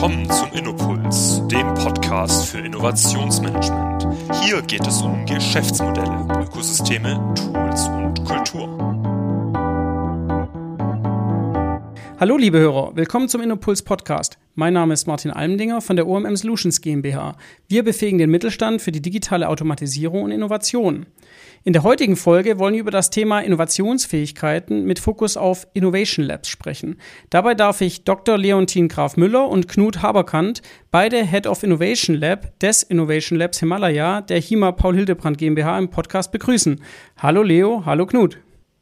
Willkommen zum Innopuls, dem Podcast für Innovationsmanagement. Hier geht es um Geschäftsmodelle, Ökosysteme, Tools und Kultur. Hallo liebe Hörer, willkommen zum Innopuls Podcast. Mein Name ist Martin Almdinger von der OMM Solutions GmbH. Wir befähigen den Mittelstand für die digitale Automatisierung und Innovation. In der heutigen Folge wollen wir über das Thema Innovationsfähigkeiten mit Fokus auf Innovation Labs sprechen. Dabei darf ich Dr. Leontin Graf Müller und Knut Haberkant, beide Head of Innovation Lab des Innovation Labs Himalaya der HIMA Paul Hildebrand GmbH im Podcast begrüßen. Hallo Leo, hallo Knut.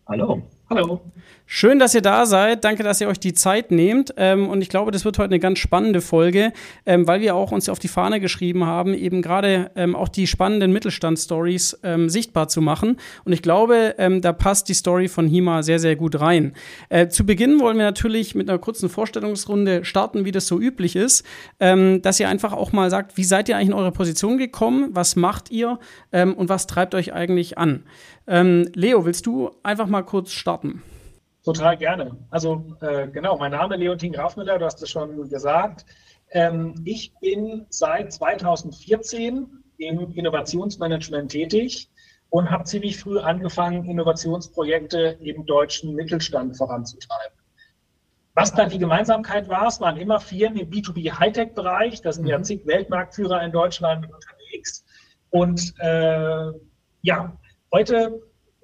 Hallo. Hallo. Schön, dass ihr da seid. Danke, dass ihr euch die Zeit nehmt. Ähm, und ich glaube, das wird heute eine ganz spannende Folge, ähm, weil wir auch uns auf die Fahne geschrieben haben, eben gerade ähm, auch die spannenden Mittelstand-Stories ähm, sichtbar zu machen. Und ich glaube, ähm, da passt die Story von Hima sehr, sehr gut rein. Äh, zu Beginn wollen wir natürlich mit einer kurzen Vorstellungsrunde starten, wie das so üblich ist, ähm, dass ihr einfach auch mal sagt, wie seid ihr eigentlich in eure Position gekommen? Was macht ihr? und was treibt euch eigentlich an? Leo, willst du einfach mal kurz starten? Total gerne. Also äh, genau, mein Name ist Leontin Grafmüller, du hast es schon gesagt. Ähm, ich bin seit 2014 im Innovationsmanagement tätig und habe ziemlich früh angefangen, Innovationsprojekte im deutschen Mittelstand voranzutreiben. Was da die Gemeinsamkeit war, es waren immer Firmen im B2B-Hightech-Bereich, da sind ja mhm. zig Weltmarktführer in Deutschland unterwegs. Und äh, ja, heute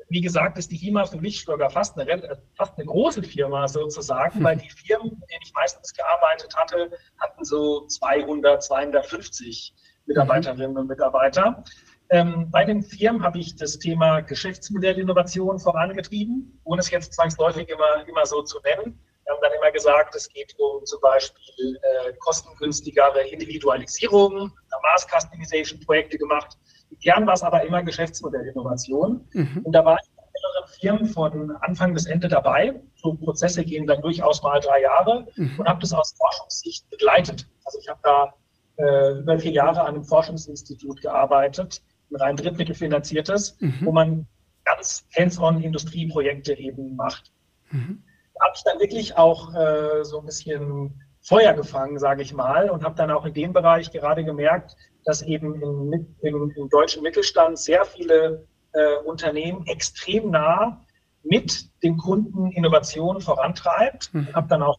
wie gesagt, ist die HIMA für mich sogar fast eine, fast eine große Firma sozusagen, weil die Firmen, mit denen ich meistens gearbeitet hatte, hatten so 200, 250 Mitarbeiterinnen und Mitarbeiter. Ähm, bei den Firmen habe ich das Thema Geschäftsmodellinnovation vorangetrieben, ohne es jetzt zwangsläufig immer, immer so zu nennen. Wir haben dann immer gesagt, es geht um zum Beispiel äh, kostengünstigere Individualisierung, Mass Customization Projekte gemacht. Kern war es aber immer Geschäftsmodellinnovation. Mhm. Und da war ich in mehreren Firmen von Anfang bis Ende dabei. So Prozesse gehen dann durchaus mal drei Jahre mhm. und habe das aus Forschungssicht begleitet. Also ich habe da äh, über vier Jahre an einem Forschungsinstitut gearbeitet, ein rein drittmittelfinanziertes, mhm. wo man ganz hands-on Industrieprojekte eben macht. Mhm. Da habe ich dann wirklich auch äh, so ein bisschen Feuer gefangen, sage ich mal, und habe dann auch in dem Bereich gerade gemerkt, dass eben im, im, im deutschen Mittelstand sehr viele äh, Unternehmen extrem nah mit den Kunden Innovationen vorantreibt. Mhm. Ich habe dann auch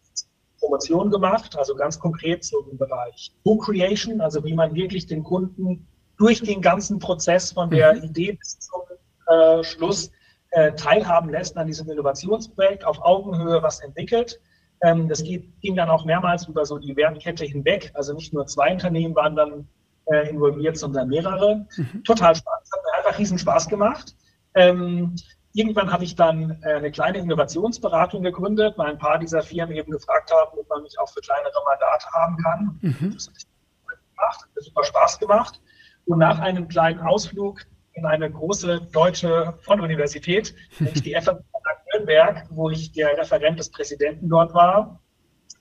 Promotion gemacht, also ganz konkret so im Bereich Co-Creation, also wie man wirklich den Kunden durch den ganzen Prozess von der mhm. Idee bis zum äh, Schluss äh, teilhaben lässt an diesem Innovationsprojekt, auf Augenhöhe was entwickelt. Ähm, das geht, ging dann auch mehrmals über so die Wertkette hinweg. Also nicht nur zwei Unternehmen waren dann äh, involviert, sondern mehrere. Mhm. Total spannend. Hat mir einfach riesen Spaß gemacht. Ähm, irgendwann habe ich dann äh, eine kleine Innovationsberatung gegründet, weil ein paar dieser Firmen eben gefragt haben, ob man mich auch für kleinere Mandate haben kann. Mhm. Das hat mir super Spaß gemacht. Und nach einem kleinen Ausflug in eine große deutsche Fonduniversität, nämlich die FMU Nürnberg, wo ich der Referent des Präsidenten dort war.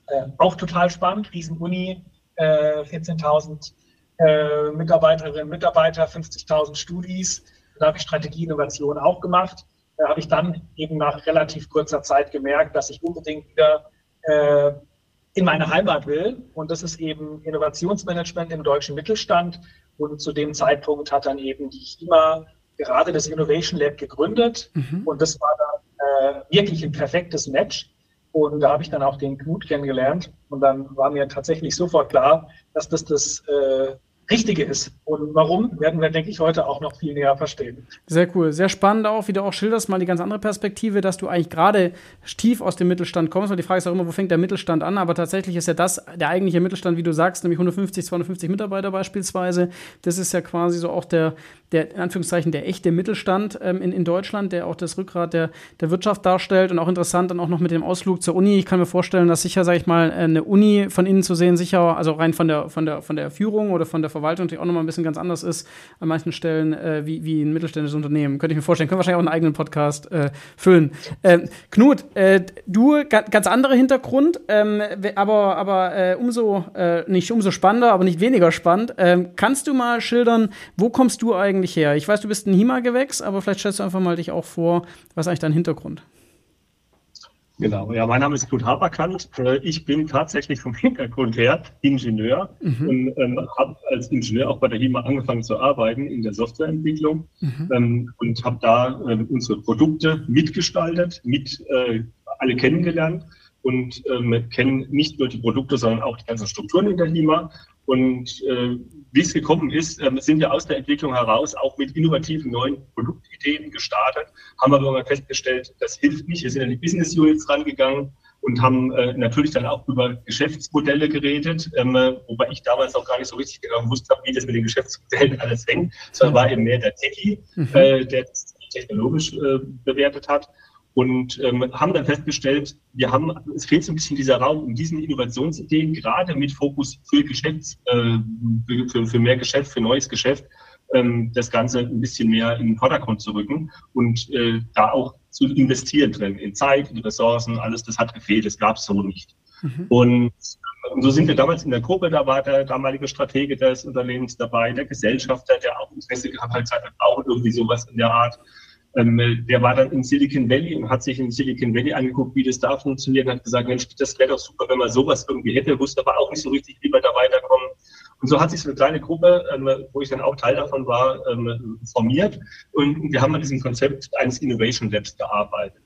Äh, auch total spannend, Riesenuni, äh, 14.000 äh, Mitarbeiterinnen, Mitarbeiter, 50.000 Studis. Da habe ich Strategieinnovation auch gemacht. Da habe ich dann eben nach relativ kurzer Zeit gemerkt, dass ich unbedingt wieder äh, in meine Heimat will. Und das ist eben Innovationsmanagement im deutschen Mittelstand. Und zu dem Zeitpunkt hat dann eben die HIMA gerade das Innovation Lab gegründet. Mhm. Und das war dann äh, wirklich ein perfektes Match. Und da habe ich dann auch den Knut kennengelernt. Und dann war mir tatsächlich sofort klar, dass das das äh, Richtige ist. Und warum, werden wir, denke ich, heute auch noch viel näher verstehen. Sehr cool. Sehr spannend auch, wie du auch schilderst, mal die ganz andere Perspektive, dass du eigentlich gerade tief aus dem Mittelstand kommst. Und die Frage ist auch immer, wo fängt der Mittelstand an? Aber tatsächlich ist ja das der eigentliche Mittelstand, wie du sagst, nämlich 150, 250 Mitarbeiter beispielsweise. Das ist ja quasi so auch der, der in Anführungszeichen, der echte Mittelstand ähm, in, in Deutschland, der auch das Rückgrat der, der Wirtschaft darstellt. Und auch interessant dann auch noch mit dem Ausflug zur Uni. Ich kann mir vorstellen, dass sicher, sage ich mal, eine Uni von innen zu sehen, sicher, also rein von der, von der, von der Führung oder von der Verwaltung natürlich auch nochmal ein bisschen ganz anders ist an manchen Stellen äh, wie, wie ein mittelständisches Unternehmen. Könnte ich mir vorstellen. Können wir wahrscheinlich auch einen eigenen Podcast äh, füllen. Ähm, Knut, äh, du, ganz anderer Hintergrund, ähm, aber, aber äh, umso, äh, nicht umso spannender, aber nicht weniger spannend. Ähm, kannst du mal schildern, wo kommst du eigentlich her? Ich weiß, du bist ein HIMA-Gewächs, aber vielleicht stellst du einfach mal dich auch vor, was ist eigentlich dein Hintergrund? Genau, ja, mein Name ist Knut Haberkant. Äh, ich bin tatsächlich vom Hintergrund her Ingenieur mhm. und ähm, habe als Ingenieur auch bei der HIMA angefangen zu arbeiten in der Softwareentwicklung mhm. ähm, und habe da äh, unsere Produkte mitgestaltet, mit äh, alle kennengelernt und ähm, kennen nicht nur die Produkte, sondern auch die ganzen Strukturen in der HIMA. Und äh, wie es gekommen ist, ähm, sind wir aus der Entwicklung heraus auch mit innovativen neuen Produktideen gestartet, haben aber mal festgestellt, das hilft nicht. Wir sind an die Business Units rangegangen und haben äh, natürlich dann auch über Geschäftsmodelle geredet, ähm, wobei ich damals auch gar nicht so richtig genau gewusst habe, wie das mit den Geschäftsmodellen alles hängt, sondern war eben mehr der Techie, mhm. äh, der das technologisch äh, bewertet hat und ähm, haben dann festgestellt, wir haben, es fehlt so ein bisschen dieser Raum, um diesen Innovationsideen gerade mit Fokus für Geschäfts, äh, für, für mehr Geschäft, für neues Geschäft, ähm, das Ganze ein bisschen mehr in den Vordergrund zu rücken und äh, da auch zu investieren drin, in Zeit, in Ressourcen, alles, das hat gefehlt, das gab es so nicht. Mhm. Und, und so sind wir damals in der Gruppe, da war der damalige Stratege des Unternehmens dabei, der Gesellschafter, der auch Interesse gehabt hat, gesagt, wir brauchen irgendwie sowas in der Art. Ähm, der war dann in Silicon Valley und hat sich in Silicon Valley angeguckt, wie das da funktioniert und hat gesagt, Mensch, das wäre doch super, wenn man sowas irgendwie hätte, wusste aber auch nicht so richtig, wie wir da weiterkommen. Und so hat sich so eine kleine Gruppe, ähm, wo ich dann auch Teil davon war, ähm, formiert und wir haben an diesem Konzept eines Innovation Labs gearbeitet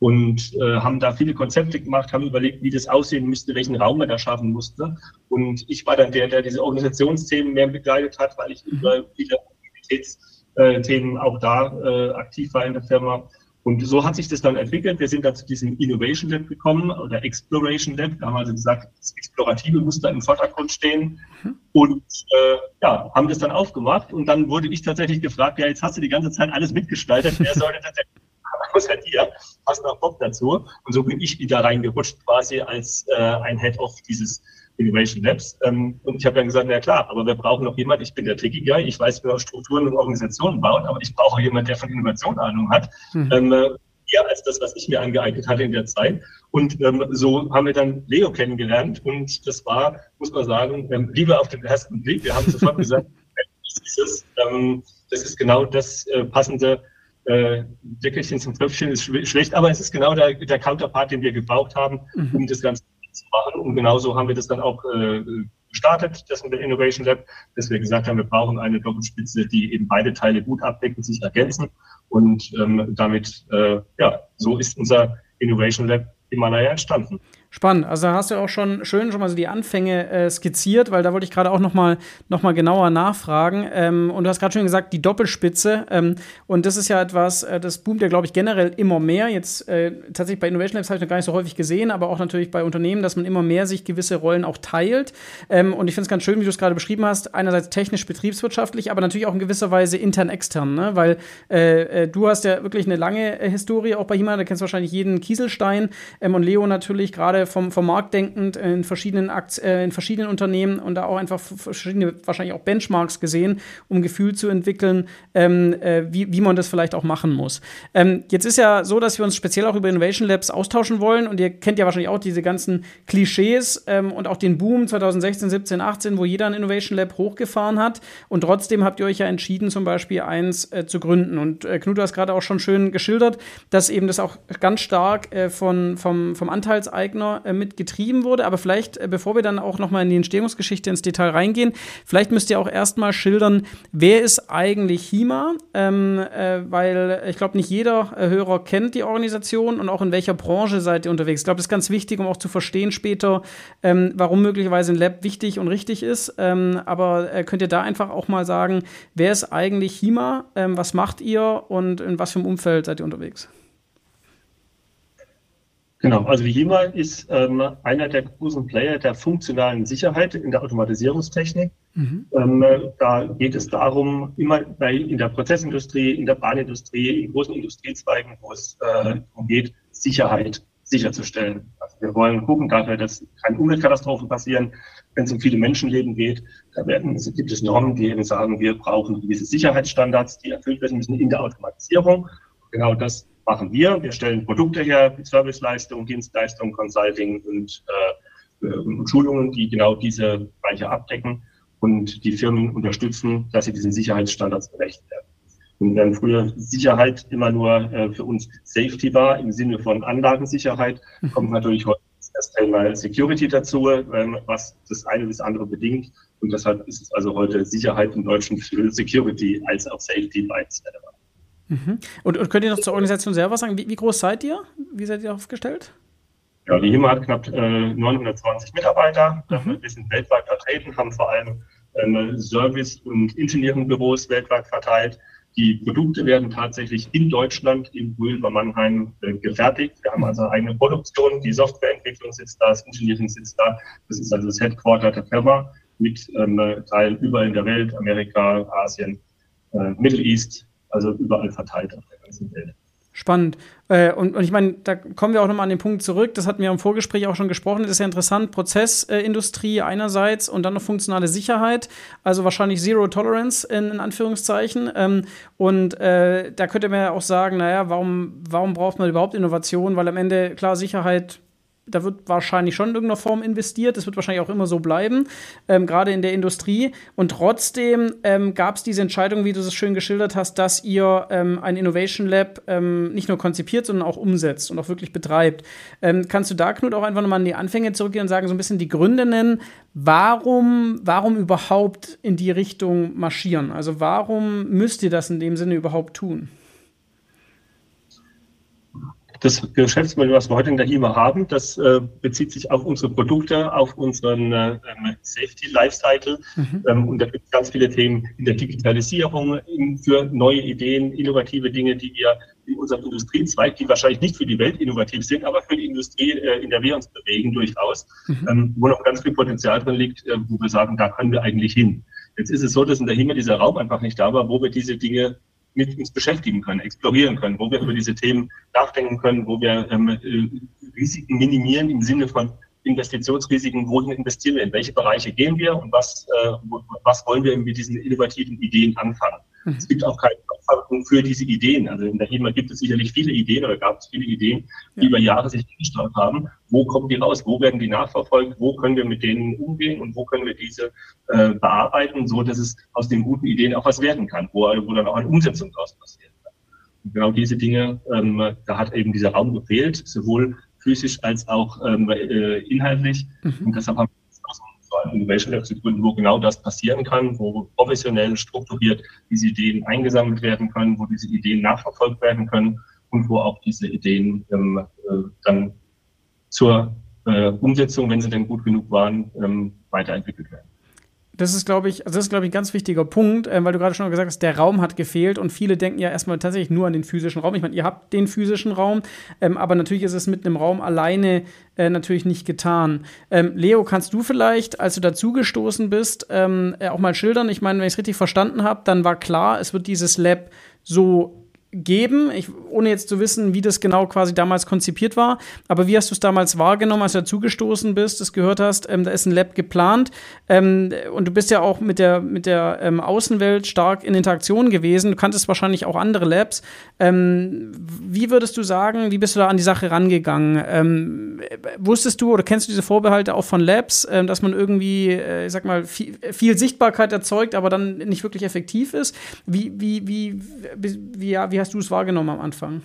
und äh, haben da viele Konzepte gemacht, haben überlegt, wie das aussehen müsste, welchen Raum man da schaffen musste. Und ich war dann der, der diese Organisationsthemen mehr begleitet hat, weil ich über viele Aktivitäts äh, Themen auch da äh, aktiv war in der Firma. Und so hat sich das dann entwickelt. Wir sind dann zu diesem Innovation Lab gekommen oder Exploration Lab. Da haben wir also gesagt, das Explorative muss da im Vordergrund stehen. Mhm. Und äh, ja, haben das dann aufgemacht. Und dann wurde ich tatsächlich gefragt, ja, jetzt hast du die ganze Zeit alles mitgestaltet. Wer sollte tatsächlich außer dir, hast noch Bock dazu. Und so bin ich wieder reingerutscht quasi als äh, ein Head of dieses Innovation Labs. Ähm, und ich habe dann gesagt, na klar, aber wir brauchen noch jemand, ich bin der Techie Guy, ich weiß, wie man Strukturen und Organisationen baut, aber ich brauche jemand, der von Innovation Ahnung hat. Mhm. Ähm, eher als das, was ich mir angeeignet hatte in der Zeit. Und ähm, so haben wir dann Leo kennengelernt und das war, muss man sagen, ähm, Liebe auf den ersten Blick. Wir haben sofort gesagt, das ist es. Ähm, das ist genau das äh, passende äh, Deckelchen zum Tröpfchen ist schlecht, aber es ist genau der, der Counterpart, den wir gebraucht haben, mhm. um das Ganze zu machen. Und genauso haben wir das dann auch äh, gestartet, das mit der Innovation Lab, dass wir gesagt haben, wir brauchen eine Doppelspitze, die eben beide Teile gut abdecken, sich ergänzen. Und ähm, damit, äh, ja, so ist unser Innovation Lab Himalaya entstanden. Spannend. Also da hast du auch schon schön schon mal so die Anfänge äh, skizziert, weil da wollte ich gerade auch noch mal, noch mal genauer nachfragen. Ähm, und du hast gerade schon gesagt, die Doppelspitze. Ähm, und das ist ja etwas, äh, das boomt ja, glaube ich, generell immer mehr. Jetzt äh, tatsächlich bei Innovation Labs habe ich noch gar nicht so häufig gesehen, aber auch natürlich bei Unternehmen, dass man immer mehr sich gewisse Rollen auch teilt. Ähm, und ich finde es ganz schön, wie du es gerade beschrieben hast. Einerseits technisch, betriebswirtschaftlich, aber natürlich auch in gewisser Weise intern-extern. Ne? Weil äh, äh, du hast ja wirklich eine lange äh, Historie auch bei Hima, da kennst du wahrscheinlich jeden Kieselstein. Ähm, und Leo natürlich gerade vom, vom Markt denkend in verschiedenen, Akt, äh, in verschiedenen Unternehmen und da auch einfach verschiedene, wahrscheinlich auch Benchmarks gesehen, um Gefühl zu entwickeln, ähm, äh, wie, wie man das vielleicht auch machen muss. Ähm, jetzt ist ja so, dass wir uns speziell auch über Innovation Labs austauschen wollen und ihr kennt ja wahrscheinlich auch diese ganzen Klischees ähm, und auch den Boom 2016, 17, 18, wo jeder ein Innovation Lab hochgefahren hat und trotzdem habt ihr euch ja entschieden, zum Beispiel eins äh, zu gründen. Und äh, Knut, du hast gerade auch schon schön geschildert, dass eben das auch ganz stark äh, von, vom, vom Anteilseigner Corona äh, mit getrieben wurde. Aber vielleicht, äh, bevor wir dann auch nochmal in die Entstehungsgeschichte ins Detail reingehen, vielleicht müsst ihr auch erstmal schildern, wer ist eigentlich HIMA? Ähm, äh, weil ich glaube, nicht jeder äh, Hörer kennt die Organisation und auch in welcher Branche seid ihr unterwegs. Ich glaube, das ist ganz wichtig, um auch zu verstehen später, ähm, warum möglicherweise ein Lab wichtig und richtig ist. Ähm, aber äh, könnt ihr da einfach auch mal sagen, wer ist eigentlich HIMA? Ähm, was macht ihr und in was für einem Umfeld seid ihr unterwegs? Genau, also Vihima ist ähm, einer der großen Player der funktionalen Sicherheit in der Automatisierungstechnik. Mhm. Ähm, da geht es darum, immer bei, in der Prozessindustrie, in der Bahnindustrie, in großen Industriezweigen, wo es äh, darum geht, Sicherheit sicherzustellen. Also wir wollen gucken dafür, dass keine Umweltkatastrophen passieren, wenn es um viele Menschenleben geht. Da werden, es gibt es Normen, die eben sagen, wir brauchen gewisse Sicherheitsstandards, die erfüllt werden müssen in der Automatisierung. Genau das machen wir. Wir stellen Produkte her, Serviceleistungen, Dienstleistungen, Consulting und, äh, und Schulungen, die genau diese Bereiche abdecken und die Firmen unterstützen, dass sie diesen Sicherheitsstandards gerecht werden. Und während früher Sicherheit immer nur äh, für uns Safety war, im Sinne von Anlagensicherheit, mhm. kommt natürlich heute das Thema Security dazu, ähm, was das eine das andere bedingt. Und deshalb ist es also heute Sicherheit im Deutschen für Security als auch Safety beides relevant. Mhm. Und, und, könnt ihr noch zur Organisation selber sagen, wie, wie, groß seid ihr? Wie seid ihr aufgestellt? Ja, die HIMA hat knapp äh, 920 Mitarbeiter. Mhm. Wir sind weltweit vertreten, haben vor allem ähm, Service- und Engineering-Büros weltweit verteilt. Die Produkte werden tatsächlich in Deutschland, in Brühl bei Mannheim, äh, gefertigt. Wir haben also eigene Produktion, die Softwareentwicklung sitzt da, das Engineering sitzt da. Das ist also das Headquarter der Firma mit ähm, Teilen überall in der Welt, Amerika, Asien, äh, Middle East, also überall verteilt auf der ganzen Welt. Spannend. Äh, und, und, ich meine, da kommen wir auch nochmal an den Punkt zurück. Das hatten wir im Vorgespräch auch schon gesprochen. Das ist ja interessant. Prozessindustrie einerseits und dann noch funktionale Sicherheit. Also wahrscheinlich Zero Tolerance in, in Anführungszeichen. Ähm, und äh, da könnte man ja auch sagen, naja, warum, warum braucht man überhaupt Innovation? Weil am Ende, klar, Sicherheit da wird wahrscheinlich schon in irgendeiner Form investiert. Das wird wahrscheinlich auch immer so bleiben, ähm, gerade in der Industrie. Und trotzdem ähm, gab es diese Entscheidung, wie du es schön geschildert hast, dass ihr ähm, ein Innovation Lab ähm, nicht nur konzipiert, sondern auch umsetzt und auch wirklich betreibt. Ähm, kannst du da, Knut, auch einfach nochmal an die Anfänge zurückgehen und sagen, so ein bisschen die Gründe nennen, warum, warum überhaupt in die Richtung marschieren? Also warum müsst ihr das in dem Sinne überhaupt tun? Das Geschäftsmodell, was wir heute in der HIMA haben, das äh, bezieht sich auf unsere Produkte, auf unseren äh, ähm, Safety Lifecycle. Mhm. Ähm, und da gibt es ganz viele Themen in der Digitalisierung, in, für neue Ideen, innovative Dinge, die wir in unserem Industriezweig, die wahrscheinlich nicht für die Welt innovativ sind, aber für die Industrie, äh, in der wir uns bewegen, durchaus, mhm. ähm, wo noch ganz viel Potenzial drin liegt, äh, wo wir sagen, da können wir eigentlich hin. Jetzt ist es so, dass in der HIMA dieser Raum einfach nicht da war, wo wir diese Dinge mit uns beschäftigen können, explorieren können, wo wir über diese Themen nachdenken können, wo wir ähm, äh, Risiken minimieren im Sinne von Investitionsrisiken, wohin investieren wir, in welche Bereiche gehen wir und was, äh, was wollen wir mit diesen innovativen Ideen anfangen. Mhm. Es gibt auch keine Abfragung für diese Ideen. Also in der HEMA gibt es sicherlich viele Ideen oder gab es viele Ideen, die ja. über Jahre sich gestaut haben. Wo kommen die raus? Wo werden die nachverfolgt? Wo können wir mit denen umgehen und wo können wir diese äh, bearbeiten, so dass es aus den guten Ideen auch was werden kann, wo, wo dann auch eine Umsetzung daraus passiert. Und genau diese Dinge, ähm, da hat eben dieser Raum gefehlt, sowohl physisch als auch ähm, äh, inhaltlich. Mhm. Und deshalb haben ein Innovation Lab zu gründen, wo genau das passieren kann, wo professionell strukturiert diese Ideen eingesammelt werden können, wo diese Ideen nachverfolgt werden können und wo auch diese Ideen ähm, äh, dann zur äh, Umsetzung, wenn sie denn gut genug waren, ähm, weiterentwickelt werden. Das ist, glaube ich, also das ist, glaube ich, ein ganz wichtiger Punkt, äh, weil du gerade schon gesagt hast, der Raum hat gefehlt und viele denken ja erstmal tatsächlich nur an den physischen Raum. Ich meine, ihr habt den physischen Raum, ähm, aber natürlich ist es mit einem Raum alleine äh, natürlich nicht getan. Ähm, Leo, kannst du vielleicht, als du dazugestoßen bist, ähm, äh, auch mal schildern? Ich meine, wenn ich es richtig verstanden habe, dann war klar, es wird dieses Lab so geben, ich, ohne jetzt zu wissen, wie das genau quasi damals konzipiert war. Aber wie hast du es damals wahrgenommen, als du dazugestoßen bist, das gehört hast, ähm, da ist ein Lab geplant ähm, und du bist ja auch mit der, mit der ähm, Außenwelt stark in Interaktion gewesen. Du kanntest wahrscheinlich auch andere Labs. Ähm, wie würdest du sagen, wie bist du da an die Sache rangegangen? Ähm, wusstest du oder kennst du diese Vorbehalte auch von Labs, äh, dass man irgendwie, äh, ich sag mal, viel, viel, Sichtbarkeit erzeugt, aber dann nicht wirklich effektiv ist? Wie, wie, wie, wie, wie, wie hast du es wahrgenommen am Anfang?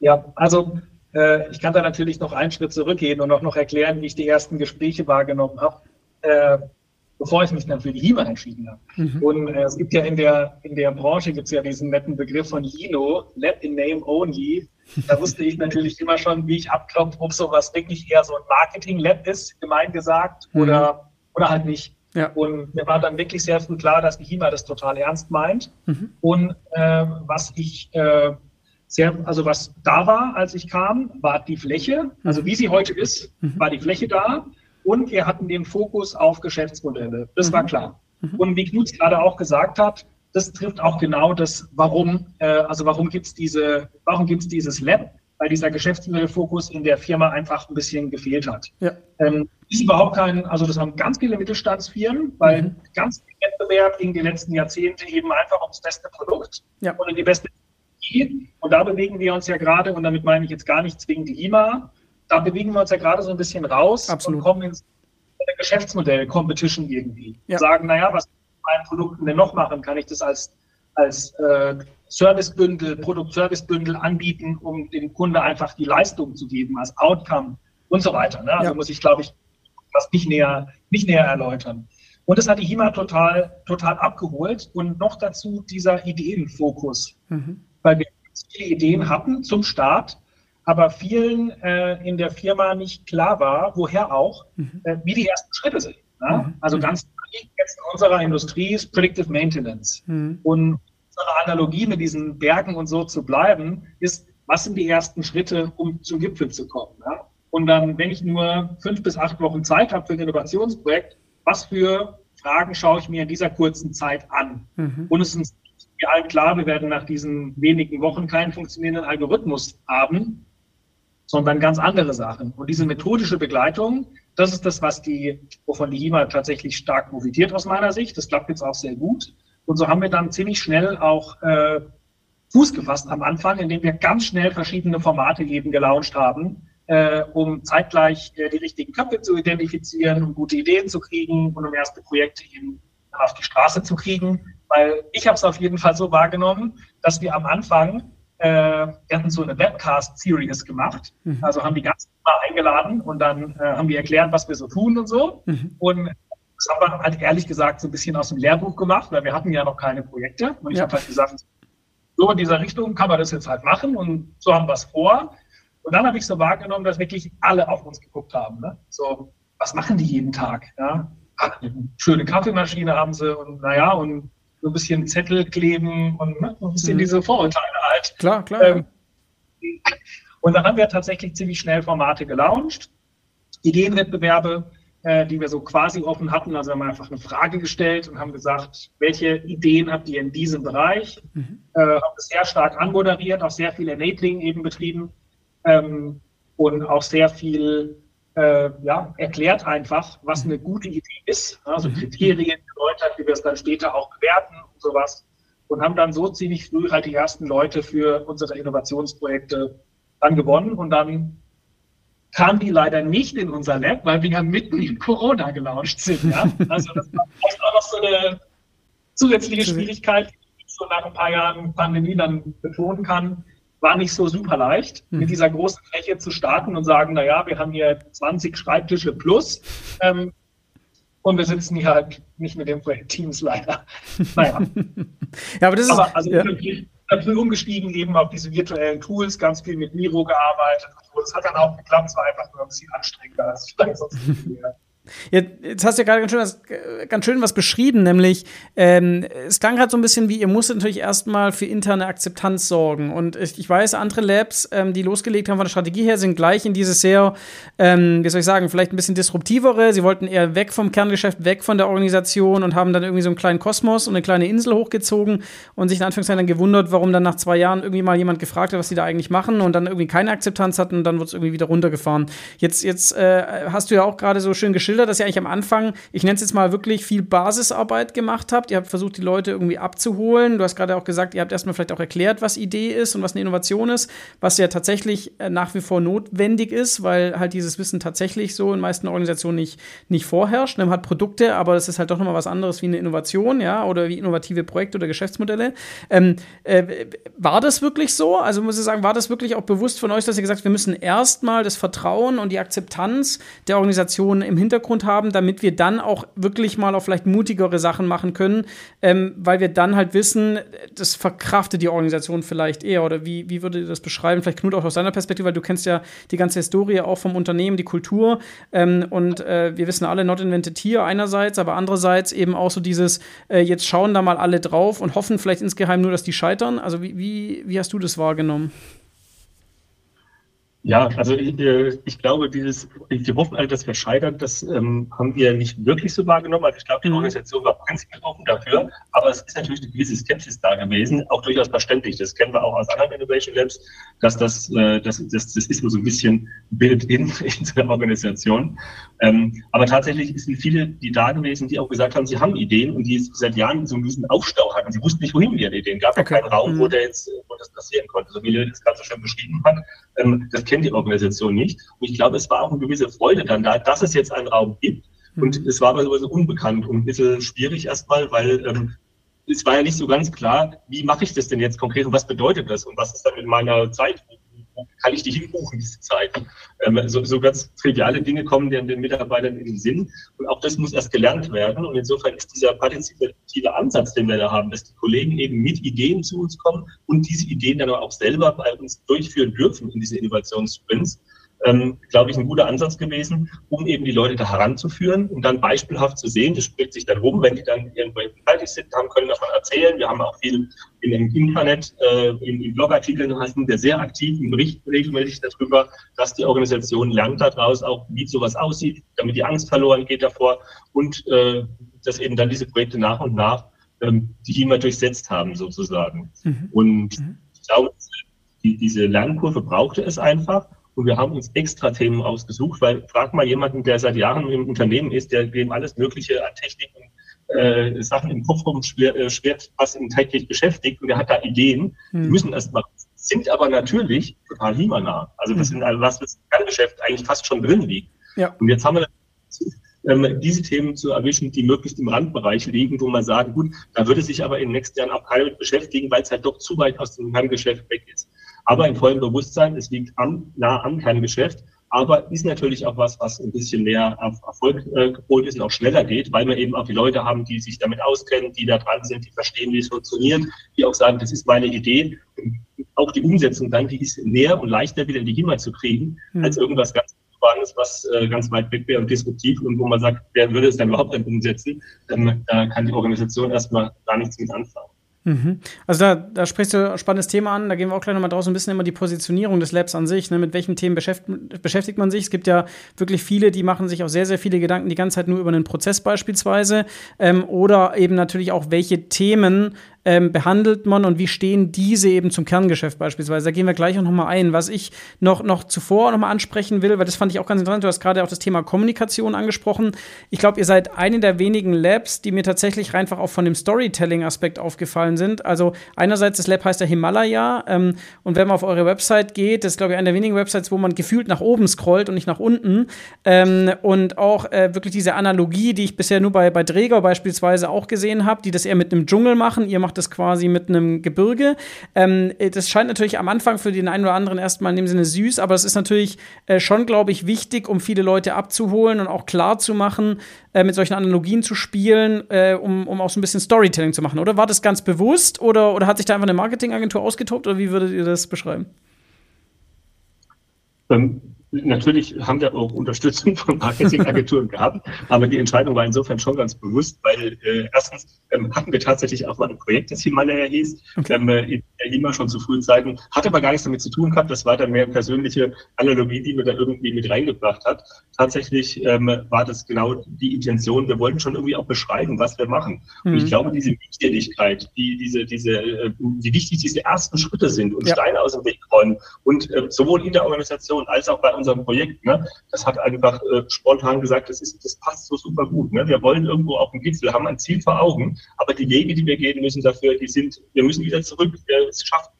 Ja, also äh, ich kann da natürlich noch einen Schritt zurückgehen und auch noch erklären, wie ich die ersten Gespräche wahrgenommen habe, äh, bevor ich mich dann für die HIMA entschieden habe. Mhm. Und äh, es gibt ja in der, in der Branche gibt es ja diesen netten Begriff von Lino, Lab in Name Only. Da wusste ich natürlich immer schon, wie ich abklopfe, ob sowas wirklich eher so ein Marketing-Lab ist, gemein gesagt, mhm. oder, oder halt nicht. Ja. Und mir war dann wirklich sehr früh klar, dass die HIMA das total ernst meint. Mhm. Und äh, was ich äh, sehr, also was da war, als ich kam, war die Fläche, also wie sie heute ist, mhm. war die Fläche da. Und wir hatten den Fokus auf Geschäftsmodelle. Das mhm. war klar. Mhm. Und wie Knut gerade auch gesagt hat, das trifft auch genau das, warum, äh, also warum gibt's diese, warum gibt's dieses Lab? Weil dieser Geschäftsmodellfokus in der Firma einfach ein bisschen gefehlt hat. Ja. Ähm, ist überhaupt kein, also das haben ganz viele Mittelstandsfirmen, weil mhm. ganz viel Wettbewerb in den letzten Jahrzehnten eben einfach ums beste Produkt ja. oder die beste Technologie. Und da bewegen wir uns ja gerade, und damit meine ich jetzt gar nicht zwingend die IMA, da bewegen wir uns ja gerade so ein bisschen raus Absolut. und kommen ins Geschäftsmodell Competition irgendwie. Ja. Sagen, naja, was kann ich mit meinen Produkten denn noch machen? Kann ich das als als äh, Servicebündel, Produkt-Servicebündel anbieten, um dem Kunde einfach die Leistung zu geben als Outcome und so weiter. Ne? Also ja. muss ich, glaube ich, das nicht näher, nicht näher erläutern. Und das hat die HIMA total, total abgeholt und noch dazu dieser Ideenfokus, mhm. weil wir viele Ideen hatten zum Start, aber vielen äh, in der Firma nicht klar war, woher auch, mhm. äh, wie die ersten Schritte sind. Ne? Mhm. Also ganz jetzt in unserer Industrie ist Predictive Maintenance. Mhm. Und unsere Analogie mit diesen Bergen und so zu bleiben, ist, was sind die ersten Schritte, um zum Gipfel zu kommen? Ne? Und dann, wenn ich nur fünf bis acht Wochen Zeit habe für ein Innovationsprojekt, was für Fragen schaue ich mir in dieser kurzen Zeit an? Mhm. Und es ist uns allen klar, wir werden nach diesen wenigen Wochen keinen funktionierenden Algorithmus haben, sondern ganz andere Sachen. Und diese methodische Begleitung, das ist das, was die, wovon die HIMA tatsächlich stark profitiert aus meiner Sicht. Das klappt jetzt auch sehr gut. Und so haben wir dann ziemlich schnell auch äh, Fuß gefasst am Anfang, indem wir ganz schnell verschiedene Formate eben gelauncht haben, äh, um zeitgleich äh, die richtigen Köpfe zu identifizieren, um gute Ideen zu kriegen und um erste Projekte eben auf die Straße zu kriegen. Weil ich habe es auf jeden Fall so wahrgenommen, dass wir am Anfang, äh, wir hatten so eine Webcast-Series gemacht, mhm. also haben die ganzen mal eingeladen und dann äh, haben wir erklärt, was wir so tun und so. Mhm. Und das haben wir halt ehrlich gesagt so ein bisschen aus dem Lehrbuch gemacht, weil wir hatten ja noch keine Projekte. Und ich ja. habe halt gesagt, so in dieser Richtung kann man das jetzt halt machen und so haben wir es vor. Und dann habe ich so wahrgenommen, dass wirklich alle auf uns geguckt haben. Ne? So, was machen die jeden Tag? Ja? Ach, eine schöne Kaffeemaschine haben sie und naja, und so ein bisschen Zettel kleben und ne, ein bisschen mhm. diese Vorurteile halt. Klar, klar. Ähm, und dann haben wir tatsächlich ziemlich schnell Formate gelauncht, Ideenwettbewerbe, äh, die wir so quasi offen hatten. Also haben wir einfach eine Frage gestellt und haben gesagt, welche Ideen habt ihr in diesem Bereich? Mhm. Äh, haben das sehr stark anmoderiert, auch sehr viel Enabling eben betrieben ähm, und auch sehr viel äh, ja, erklärt einfach, was eine gute Idee ist. Also mhm. Kriterien erläutert, wie wir es dann später auch bewerten und sowas. Und haben dann so ziemlich früh halt die ersten Leute für unsere Innovationsprojekte dann gewonnen und dann kam die leider nicht in unser Lab, weil wir ja mitten in Corona gelauncht sind. Ja? Also das war vielleicht auch noch so eine zusätzliche Schwierigkeit, die ich so nach ein paar Jahren Pandemie dann betonen kann. War nicht so super leicht, mhm. mit dieser großen Fläche zu starten und sagen, na ja, wir haben hier 20 Schreibtische plus. Ähm, und wir sitzen hier halt nicht mit den Teams leider. Naja. ja, aber das ist. Aber also ja früh umgestiegen eben auf diese virtuellen Tools, ganz viel mit Miro gearbeitet. Das hat dann auch geklappt, es war einfach nur ein bisschen anstrengender als vielleicht sonst. Jetzt hast du ja gerade ganz schön, was, ganz schön was beschrieben, nämlich ähm, es klang gerade so ein bisschen wie, ihr musstet natürlich erstmal für interne Akzeptanz sorgen. Und ich, ich weiß, andere Labs, ähm, die losgelegt haben von der Strategie her, sind gleich in dieses sehr, ähm, wie soll ich sagen, vielleicht ein bisschen disruptivere. Sie wollten eher weg vom Kerngeschäft, weg von der Organisation und haben dann irgendwie so einen kleinen Kosmos und eine kleine Insel hochgezogen und sich in Anführungszeichen dann gewundert, warum dann nach zwei Jahren irgendwie mal jemand gefragt hat, was sie da eigentlich machen und dann irgendwie keine Akzeptanz hatten und dann wird es irgendwie wieder runtergefahren. Jetzt, jetzt äh, hast du ja auch gerade so schön geschildert, geschildert, dass ihr eigentlich am Anfang, ich nenne es jetzt mal wirklich viel Basisarbeit gemacht habt. Ihr habt versucht, die Leute irgendwie abzuholen. Du hast gerade auch gesagt, ihr habt erstmal vielleicht auch erklärt, was Idee ist und was eine Innovation ist, was ja tatsächlich äh, nach wie vor notwendig ist, weil halt dieses Wissen tatsächlich so in meisten Organisationen nicht, nicht vorherrscht. Man hat Produkte, aber das ist halt doch nochmal was anderes wie eine Innovation, ja, oder wie innovative Projekte oder Geschäftsmodelle. Ähm, äh, war das wirklich so? Also muss ich sagen, war das wirklich auch bewusst von euch, dass ihr gesagt habt, wir müssen erstmal das Vertrauen und die Akzeptanz der Organisation im Hintergrund Hintergrund haben, damit wir dann auch wirklich mal auch vielleicht mutigere Sachen machen können, ähm, weil wir dann halt wissen, das verkraftet die Organisation vielleicht eher. Oder wie, wie würdet ihr das beschreiben? Vielleicht Knut auch aus deiner Perspektive, weil du kennst ja die ganze Historie auch vom Unternehmen, die Kultur. Ähm, und äh, wir wissen alle, not invented here einerseits, aber andererseits eben auch so dieses, äh, jetzt schauen da mal alle drauf und hoffen vielleicht insgeheim nur, dass die scheitern. Also wie, wie, wie hast du das wahrgenommen? Ja, also ich, äh, ich glaube, dieses, wir hoffen alle, dass wir scheitern, das ähm, haben wir nicht wirklich so wahrgenommen. Also ich glaube, die mhm. Organisation war prinzipiell offen dafür, aber es ist natürlich eine gewisse Skepsis da gewesen, auch durchaus verständlich. Das kennen wir auch aus anderen Innovation Labs, dass das, äh, das, das, das ist nur so ein bisschen Bild in, in der Organisation. Ähm, aber tatsächlich sind viele, die da gewesen, die auch gesagt haben, sie haben Ideen und die seit Jahren so einen gewissen Aufstau hatten. Sie wussten nicht, wohin mit ihren Ideen. Gab okay. keinen Raum, wo, mhm. der jetzt, wo das passieren konnte, so wie Leo das gerade so schön beschrieben hat. Ähm, das kennt die Organisation nicht. Und ich glaube, es war auch eine gewisse Freude dann da, dass es jetzt einen Raum gibt. Und mhm. es war aber so unbekannt und ein bisschen schwierig erstmal, weil ähm, es war ja nicht so ganz klar, wie mache ich das denn jetzt konkret und was bedeutet das und was ist dann mit meiner Zeit? Kann ich die hinbuchen, diese Zeit? Ähm, so, so, ganz triviale Dinge kommen den, den Mitarbeitern in den Sinn. Und auch das muss erst gelernt werden. Und insofern ist dieser partizipative Ansatz, den wir da haben, dass die Kollegen eben mit Ideen zu uns kommen und diese Ideen dann auch selber bei uns durchführen dürfen in diese Innovationssprints, ähm, glaube ich, ein guter Ansatz gewesen, um eben die Leute da heranzuführen und dann beispielhaft zu sehen. Das spricht sich dann rum, wenn die dann irgendwo fertig sind, haben können davon erzählen. Wir haben auch viel in dem Internet, äh, in, in Blogartikeln sind wir sehr aktiv und berichten regelmäßig darüber, dass die Organisation lernt daraus auch, wie sowas aussieht, damit die Angst verloren geht davor und äh, dass eben dann diese Projekte nach und nach ähm, die immer durchsetzt haben sozusagen. Mhm. Und mhm. ich glaube, die, diese Lernkurve brauchte es einfach. Und wir haben uns extra Themen ausgesucht, weil frag mal jemanden, der seit Jahren im Unternehmen ist, der dem alles Mögliche an Technik und äh, Sachen im Kopf rumschwirrt, äh, was ihn täglich beschäftigt und der hat da Ideen, hm. die müssen erst mal, sind aber natürlich total HIMA-nah. Also das hm. sind was das Kerngeschäft eigentlich fast schon drin liegt. Ja. Und jetzt haben wir ähm, diese Themen zu erwischen, die möglichst im Randbereich liegen, wo man sagen, gut, da würde sich aber in den nächsten Jahren auch keiner mit beschäftigen, weil es halt doch zu weit aus dem Kerngeschäft weg ist aber in vollem Bewusstsein, es liegt am, nah am Kerngeschäft, aber ist natürlich auch was, was ein bisschen mehr auf Erfolg äh, ist und auch schneller geht, weil wir eben auch die Leute haben, die sich damit auskennen, die da dran sind, die verstehen, wie es funktioniert, die auch sagen, das ist meine Idee. Und auch die Umsetzung dann, die ist näher und leichter wieder in die Heimat zu kriegen, mhm. als irgendwas ganz Urbanes, was äh, ganz weit weg wäre und disruptiv und wo man sagt, wer würde es dann überhaupt dann umsetzen? Ähm, da kann die Organisation erstmal gar nichts mit anfangen. Mhm. Also da, da sprichst du ein spannendes Thema an, da gehen wir auch gleich nochmal draus, ein bisschen immer die Positionierung des Labs an sich, ne? mit welchen Themen beschäftigt, beschäftigt man sich. Es gibt ja wirklich viele, die machen sich auch sehr, sehr viele Gedanken die ganze Zeit nur über einen Prozess beispielsweise ähm, oder eben natürlich auch, welche Themen ähm, behandelt man und wie stehen diese eben zum Kerngeschäft beispielsweise. Da gehen wir gleich auch nochmal ein. Was ich noch, noch zuvor nochmal ansprechen will, weil das fand ich auch ganz interessant, du hast gerade auch das Thema Kommunikation angesprochen. Ich glaube, ihr seid eine der wenigen Labs, die mir tatsächlich einfach auch von dem Storytelling-Aspekt aufgefallen sind. Also einerseits, das Lab heißt ja Himalaya ähm, und wenn man auf eure Website geht, das ist, glaube ich, eine der wenigen Websites, wo man gefühlt nach oben scrollt und nicht nach unten. Ähm, und auch äh, wirklich diese Analogie, die ich bisher nur bei, bei Dräger beispielsweise auch gesehen habe, die das eher mit einem Dschungel machen. Ihr macht macht das quasi mit einem Gebirge. Ähm, das scheint natürlich am Anfang für den einen oder anderen erstmal in dem Sinne süß, aber es ist natürlich äh, schon, glaube ich, wichtig, um viele Leute abzuholen und auch klar zu machen, äh, mit solchen Analogien zu spielen, äh, um, um auch so ein bisschen Storytelling zu machen, oder? War das ganz bewusst oder, oder hat sich da einfach eine Marketingagentur ausgetobt oder wie würdet ihr das beschreiben? Ähm, Natürlich haben wir auch Unterstützung von Marketingagenturen gehabt, aber die Entscheidung war insofern schon ganz bewusst, weil äh, erstens ähm, hatten wir tatsächlich auch mal ein Projekt, das Himalaya hieß, okay. ähm, in der HIMA schon zu frühen Zeiten, hat aber gar nichts damit zu tun gehabt, das war dann mehr persönliche Analogie, die wir da irgendwie mit reingebracht hat. Tatsächlich ähm, war das genau die Intention, wir wollten schon irgendwie auch beschreiben, was wir machen. Mhm. Und ich mhm. glaube, diese Wichtigkeit, die, diese, diese, äh, wie wichtig diese ersten Schritte sind und ja. Steine aus dem Weg räumen und äh, sowohl in der Organisation als auch bei unserem Projekt. Ne? Das hat einfach äh, spontan gesagt, das, ist, das passt so super gut. Ne? Wir wollen irgendwo auf dem Gipfel, haben ein Ziel vor Augen, aber die Wege, die wir gehen müssen dafür, die sind, wir müssen wieder zurück, wir es schaffen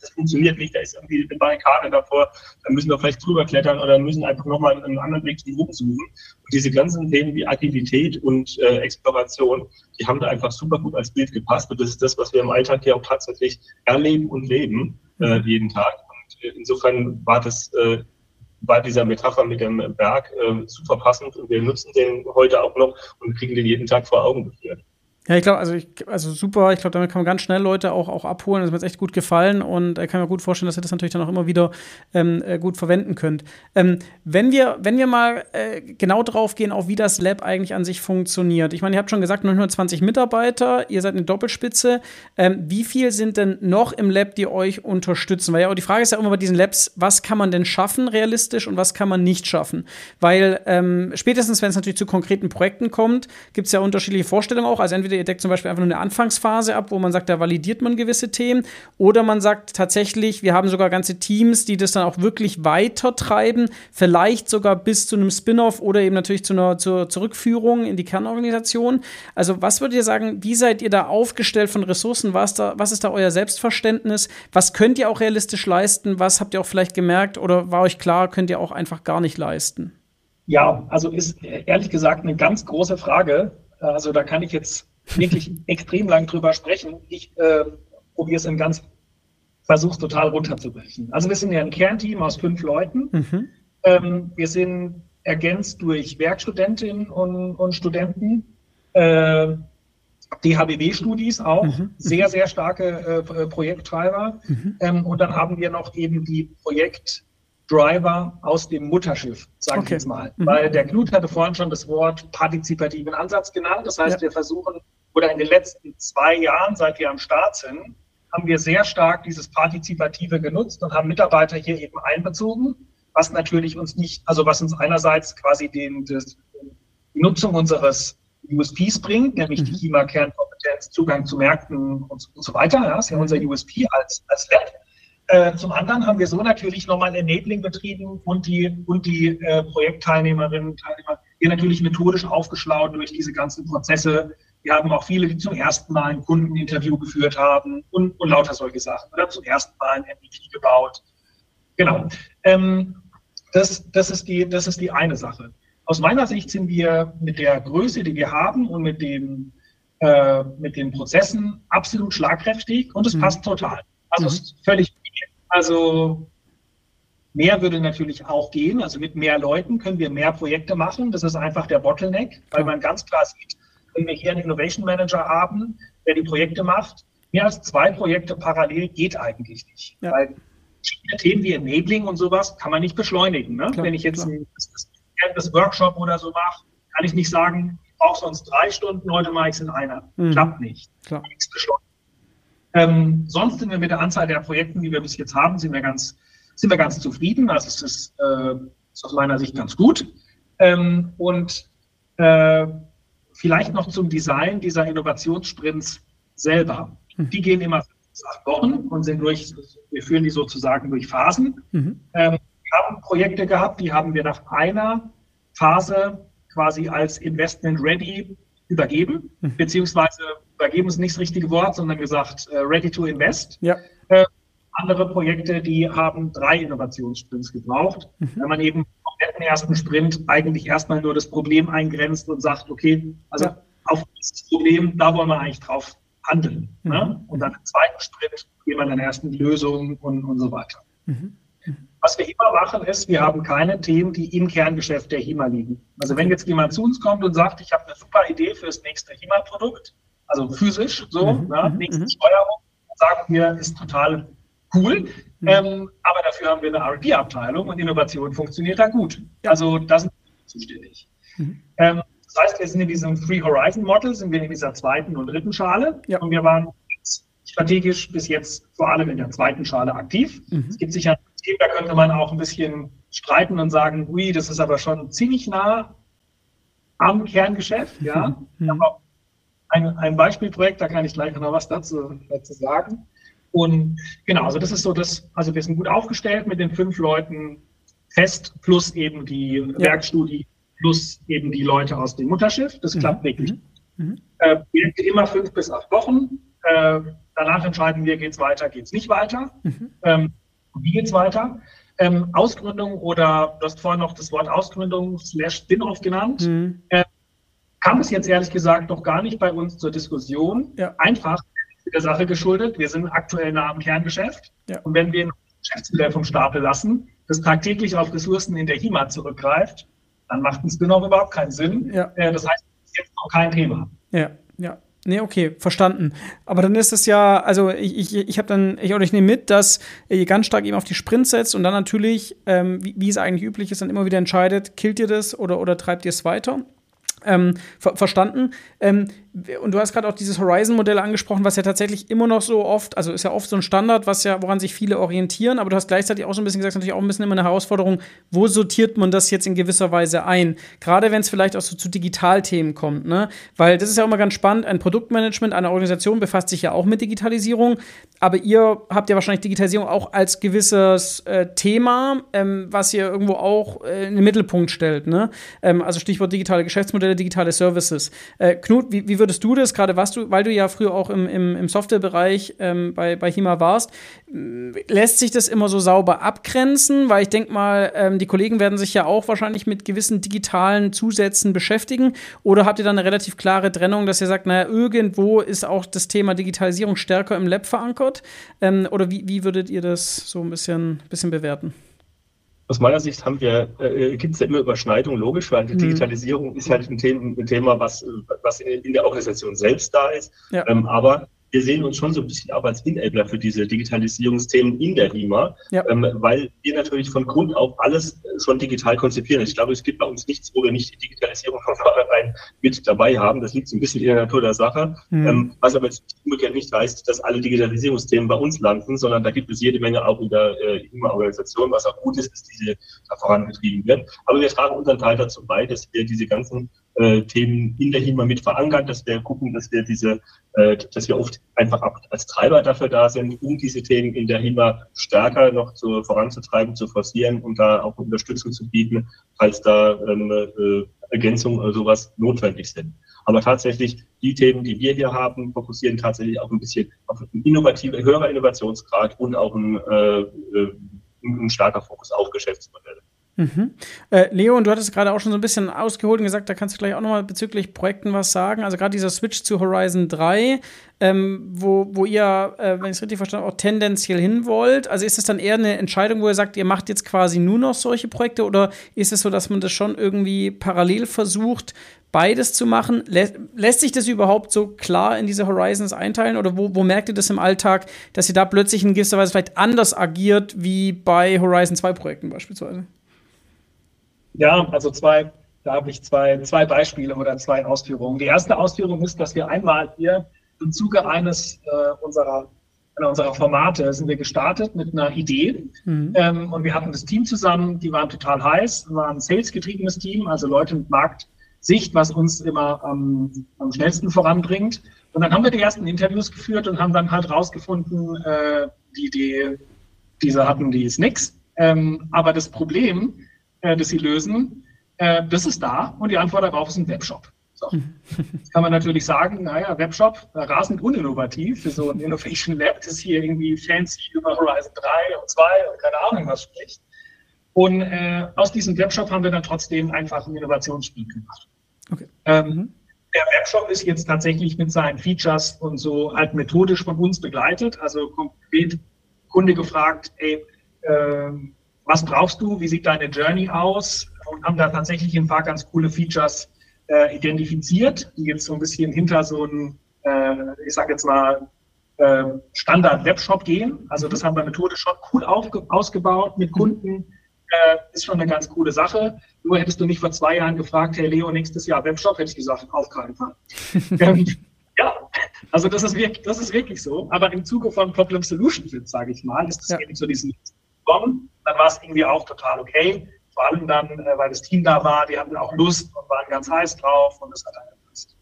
das funktioniert nicht, da ist irgendwie eine Barrikade davor, da müssen wir vielleicht drüber klettern oder müssen einfach nochmal einen anderen Weg zum Oben suchen. Und diese ganzen Themen wie Agilität und äh, Exploration, die haben da einfach super gut als Bild gepasst. Und das ist das, was wir im Alltag hier auch tatsächlich erleben und leben, äh, jeden Tag. Und äh, insofern war das äh, war dieser Metapher mit dem Berg äh, super passend und wir nutzen den heute auch noch und kriegen den jeden Tag vor Augen geführt. Ja, ich glaube, also, also super. Ich glaube, damit kann man ganz schnell Leute auch, auch abholen. Das hat mir echt gut gefallen und äh, kann mir gut vorstellen, dass ihr das natürlich dann auch immer wieder ähm, äh, gut verwenden könnt. Ähm, wenn, wir, wenn wir mal äh, genau drauf gehen, auf wie das Lab eigentlich an sich funktioniert. Ich meine, ihr habt schon gesagt, 920 Mitarbeiter, ihr seid eine Doppelspitze. Ähm, wie viel sind denn noch im Lab, die euch unterstützen? Weil ja, die Frage ist ja immer bei diesen Labs, was kann man denn schaffen realistisch und was kann man nicht schaffen? Weil ähm, spätestens, wenn es natürlich zu konkreten Projekten kommt, gibt es ja unterschiedliche Vorstellungen auch. Also entweder ihr deckt zum Beispiel einfach nur eine Anfangsphase ab, wo man sagt, da validiert man gewisse Themen, oder man sagt tatsächlich, wir haben sogar ganze Teams, die das dann auch wirklich weiter treiben, vielleicht sogar bis zu einem Spin-off oder eben natürlich zu einer zur Zurückführung in die Kernorganisation. Also was würdet ihr sagen, wie seid ihr da aufgestellt von Ressourcen? Was, da, was ist da euer Selbstverständnis? Was könnt ihr auch realistisch leisten? Was habt ihr auch vielleicht gemerkt oder war euch klar, könnt ihr auch einfach gar nicht leisten? Ja, also ist ehrlich gesagt eine ganz große Frage. Also da kann ich jetzt wirklich extrem lang drüber sprechen. Ich äh, probiere es in ganz, versuche es total runterzubrechen. Also wir sind ja ein Kernteam aus fünf Leuten. Mhm. Ähm, wir sind ergänzt durch Werkstudentinnen und, und Studenten. Äh, DHBW-Studis auch, mhm. sehr, sehr starke äh, Projekttreiber. Mhm. Ähm, und dann haben wir noch eben die Projektdriver aus dem Mutterschiff, sage okay. ich jetzt mal. Mhm. Weil der Knut hatte vorhin schon das Wort partizipativen Ansatz genannt. Das heißt, ja. wir versuchen, oder in den letzten zwei Jahren, seit wir am Start sind, haben wir sehr stark dieses Partizipative genutzt und haben Mitarbeiter hier eben einbezogen, was natürlich uns nicht, also was uns einerseits quasi den, das, die Nutzung unseres USPs bringt, nämlich mhm. die HIMA-Kernkompetenz, Zugang zu Märkten und, und, so weiter. Ja, das ist ja unser USP als, als Lab. Äh, zum anderen haben wir so natürlich nochmal Enabling betrieben und die, und die äh, Projektteilnehmerinnen und Teilnehmer hier natürlich methodisch aufgeschlaut durch diese ganzen Prozesse. Wir haben auch viele, die zum ersten Mal ein Kundeninterview geführt haben und, und lauter solche Sachen. Oder zum ersten Mal ein MVP gebaut. Genau. Ähm, das, das, ist die, das ist die eine Sache. Aus meiner Sicht sind wir mit der Größe, die wir haben und mit, dem, äh, mit den Prozessen absolut schlagkräftig und es mhm. passt total. Also mhm. es ist völlig. Also mehr würde natürlich auch gehen. Also mit mehr Leuten können wir mehr Projekte machen. Das ist einfach der Bottleneck, weil man ganz klar sieht, wenn wir hier einen Innovation Manager haben, der die Projekte macht, mehr als zwei Projekte parallel geht eigentlich nicht. Ja. Weil Themen wie Enabling und sowas kann man nicht beschleunigen. Ne? Klar, wenn ich jetzt ein, das Workshop oder so mache, kann ich nicht sagen, ich brauche sonst drei Stunden, heute mache ich es in einer. Mhm. Klappt nicht. Klar. Ähm, sonst sind wir mit der Anzahl der Projekte, die wir bis jetzt haben, sind wir ganz, sind wir ganz zufrieden. Also es ist, äh, ist aus meiner Sicht ganz gut. Ähm, und äh, vielleicht noch zum Design dieser Innovationssprints selber. Mhm. Die gehen immer acht Wochen und sind durch, wir führen die sozusagen durch Phasen. Mhm. Ähm, haben Projekte gehabt, die haben wir nach einer Phase quasi als Investment Ready übergeben, mhm. beziehungsweise übergeben ist nicht das richtige Wort, sondern gesagt uh, Ready to Invest. Ja. Äh, andere Projekte, die haben drei Innovationssprints gebraucht, mhm. wenn man eben im ersten Sprint eigentlich erstmal nur das Problem eingrenzt und sagt, okay, also ja. auf dieses Problem, da wollen wir eigentlich drauf handeln. Ne? Mhm. Ne? Und dann im zweiten Sprint gehen wir dann erst in die Lösung und, und so weiter. Mhm. Was wir immer machen, ist, wir haben keine Themen, die im Kerngeschäft der HIMA liegen. Also wenn jetzt jemand zu uns kommt und sagt, ich habe eine super Idee für das nächste HIMA-Produkt, also physisch so, mhm, ne, nächste mhm. Steuerung, sagen wir, ist total cool. Mhm. Ähm, aber dafür haben wir eine R&D-Abteilung und Innovation funktioniert da gut. Ja. Also da sind wir zuständig. Mhm. Ähm, das heißt, wir sind in diesem Free Horizon Model, sind wir in dieser zweiten und dritten Schale ja. und wir waren strategisch bis jetzt vor allem in der zweiten Schale aktiv. Mhm. Es gibt sicher System, da könnte man auch ein bisschen streiten und sagen, ui, das ist aber schon ziemlich nah am Kerngeschäft. Ja. Mhm. Ein, ein Beispielprojekt, da kann ich gleich noch was dazu, dazu sagen. Und genau, also das ist so das, also wir sind gut aufgestellt mit den fünf Leuten fest, plus eben die ja. Werkstudie, plus eben die Leute aus dem Mutterschiff. Das mhm. klappt wirklich. Mhm. mhm. Äh, immer fünf bis acht Wochen. Äh, danach entscheiden wir, geht es weiter, geht es nicht weiter. Mhm. Ähm, wie geht's weiter? Ähm, Ausgründung oder du hast vorhin noch das Wort Ausgründung slash Spin-off genannt. Mhm. Äh, kam es jetzt ehrlich gesagt noch gar nicht bei uns zur Diskussion. Ja. Einfach der Sache geschuldet. Wir sind aktuell nah am Kerngeschäft. Ja. Und wenn wir ein Geschäftsmodell vom Stapel lassen, das tagtäglich auf Ressourcen in der HIMA zurückgreift, dann macht ein Spin-off überhaupt keinen Sinn. Ja. Äh, das heißt, das ist jetzt noch kein Thema. Ja, ja. Nee, okay, verstanden. Aber dann ist es ja, also ich, ich, ich habe dann, ich, oder ich nehme mit, dass ihr ganz stark eben auf die Sprint setzt und dann natürlich, ähm, wie, wie, es eigentlich üblich ist, dann immer wieder entscheidet, killt ihr das oder, oder treibt ihr es weiter? Ähm, ver verstanden. Ähm, und du hast gerade auch dieses Horizon-Modell angesprochen, was ja tatsächlich immer noch so oft, also ist ja oft so ein Standard, was ja, woran sich viele orientieren, aber du hast gleichzeitig auch so ein bisschen gesagt, natürlich auch ein bisschen immer eine Herausforderung, wo sortiert man das jetzt in gewisser Weise ein? Gerade wenn es vielleicht auch so zu Digitalthemen kommt, ne? Weil das ist ja immer ganz spannend, ein Produktmanagement einer Organisation befasst sich ja auch mit Digitalisierung, aber ihr habt ja wahrscheinlich Digitalisierung auch als gewisses äh, Thema, ähm, was ihr irgendwo auch äh, in den Mittelpunkt stellt, ne? Ähm, also Stichwort digitale Geschäftsmodelle, digitale Services. Äh, Knut, wie, wie würdest du das, gerade was du, weil du ja früher auch im, im, im Softwarebereich ähm, bei, bei HIMA warst, lässt sich das immer so sauber abgrenzen? Weil ich denke mal, ähm, die Kollegen werden sich ja auch wahrscheinlich mit gewissen digitalen Zusätzen beschäftigen. Oder habt ihr da eine relativ klare Trennung, dass ihr sagt, naja, irgendwo ist auch das Thema Digitalisierung stärker im Lab verankert? Ähm, oder wie, wie würdet ihr das so ein bisschen, bisschen bewerten? Aus meiner Sicht haben wir, äh, gibt es ja immer Überschneidungen, logisch, weil die mhm. Digitalisierung ist halt ein Thema, ein Thema was, was in, in, der Organisation selbst da ist. Ja. Ähm, aber wir sehen uns schon so ein bisschen auch als Enabler für diese Digitalisierungsthemen in der RIMA, ja. ähm, weil wir natürlich von Grund auf alles schon digital konzipieren. Ich glaube, es gibt bei uns nichts, wo wir nicht die Digitalisierung von vornherein mit dabei haben. Das liegt so ein bisschen in der Natur der Sache. Mhm. Ähm, was aber jetzt umgekehrt nicht heißt, dass alle Digitalisierungsthemen bei uns landen, sondern da gibt es jede Menge auch in der äh, RIMA-Organisation, was auch gut ist, dass diese da vorangetrieben wird. Aber wir tragen unseren Teil dazu bei, dass wir diese ganzen äh, Themen in der HIMA mit verankern, dass wir gucken, dass wir diese, äh, dass wir oft einfach als Treiber dafür da sind, um diese Themen in der HIMA stärker noch zu, voranzutreiben, zu forcieren und da auch Unterstützung zu bieten, falls da ähm, äh, Ergänzungen oder sowas notwendig sind. Aber tatsächlich, die Themen, die wir hier haben, fokussieren tatsächlich auch ein bisschen auf einen innovative, höherer Innovationsgrad und auch ein, äh, äh ein starker Fokus auf Geschäftsmodelle. Mhm. Äh, Leo, du hattest gerade auch schon so ein bisschen ausgeholt und gesagt, da kannst du gleich auch nochmal bezüglich Projekten was sagen. Also gerade dieser Switch zu Horizon 3, ähm, wo, wo ihr, äh, wenn ich es richtig verstanden habe, auch tendenziell hin wollt. Also ist es dann eher eine Entscheidung, wo ihr sagt, ihr macht jetzt quasi nur noch solche Projekte oder ist es so, dass man das schon irgendwie parallel versucht, beides zu machen? Lä lässt sich das überhaupt so klar in diese Horizons einteilen oder wo, wo merkt ihr das im Alltag, dass ihr da plötzlich in gewisser Weise vielleicht anders agiert wie bei Horizon 2 Projekten beispielsweise? Ja, also zwei, da habe ich zwei, zwei Beispiele oder zwei Ausführungen. Die erste Ausführung ist, dass wir einmal hier im Zuge eines äh, unserer, unserer Formate sind wir gestartet mit einer Idee mhm. ähm, und wir hatten das Team zusammen, die waren total heiß, war ein sales-getriebenes Team, also Leute mit Marktsicht, was uns immer am, am schnellsten voranbringt. Und dann haben wir die ersten Interviews geführt und haben dann halt rausgefunden, äh, die Idee, die sie hatten, die ist nix. Ähm, aber das Problem äh, das sie lösen, äh, das ist da und die Antwort darauf ist ein Webshop. So. Jetzt kann man natürlich sagen, naja, Webshop, äh, rasend uninnovativ für so ein Innovation Lab, das hier irgendwie fancy über Horizon 3 und 2 und keine Ahnung was spricht. Und äh, aus diesem Webshop haben wir dann trotzdem einfach ein Innovationsspiel gemacht. Okay. Ähm, mhm. Der Webshop ist jetzt tatsächlich mit seinen Features und so halt methodisch von uns begleitet. Also konkret Kunde gefragt, ey, ähm, was brauchst du, wie sieht deine Journey aus und haben da tatsächlich ein paar ganz coole Features äh, identifiziert, die jetzt so ein bisschen hinter so ein, äh, ich sag jetzt mal, äh, Standard-Webshop gehen. Also das haben wir methodisch schon cool ausgebaut mit Kunden. Äh, ist schon eine ganz coole Sache. Nur hättest du mich vor zwei Jahren gefragt, hey Leo, nächstes Jahr Webshop, hätte ich gesagt, auf keinen Fall. ähm, ja, also das ist, wirklich, das ist wirklich so. Aber im Zuge von Problem Solution sage ich mal, ist es ja. eben so diesen kommen, dann war es irgendwie auch total okay. Vor allem dann, äh, weil das Team da war, die hatten auch Lust und waren ganz heiß drauf und das hat dann gepasst.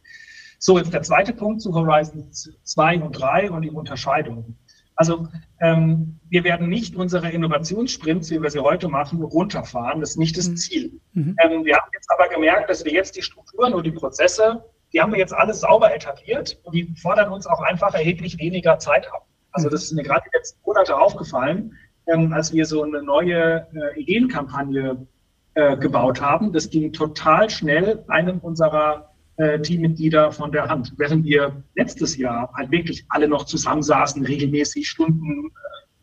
So, jetzt der zweite Punkt zu Horizon 2 und 3 und die Unterscheidung. Also ähm, wir werden nicht unsere Innovationssprints, wie wir sie heute machen, runterfahren. Das ist nicht das mhm. Ziel. Mhm. Ähm, wir haben jetzt aber gemerkt, dass wir jetzt die Strukturen und die Prozesse, die haben wir jetzt alles sauber etabliert und die fordern uns auch einfach erheblich weniger Zeit ab. Also das ist mir gerade die letzten Monate aufgefallen, ähm, als wir so eine neue äh, Ideenkampagne äh, gebaut haben. Das ging total schnell einem unserer äh, Teammitglieder von der Hand. Während wir letztes Jahr halt wirklich alle noch zusammensaßen, regelmäßig Stunden äh,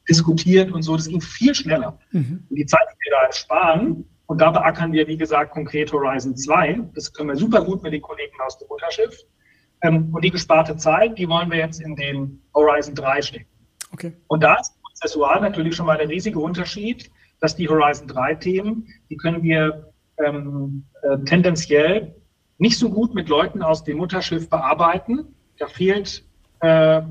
diskutiert und so, das ging viel schneller. Mhm. Und die Zeit, die wir da sparen, und da beackern wir, wie gesagt, konkret Horizon 2. Das können wir super gut mit den Kollegen aus dem Mutterschiff. Ähm, und die gesparte Zeit, die wollen wir jetzt in den Horizon 3 stecken. Okay. Und da ist prozessual natürlich schon mal der riesige Unterschied, dass die Horizon 3 Themen, die können wir ähm, äh, tendenziell nicht so gut mit Leuten aus dem Mutterschiff bearbeiten. Da fehlt äh,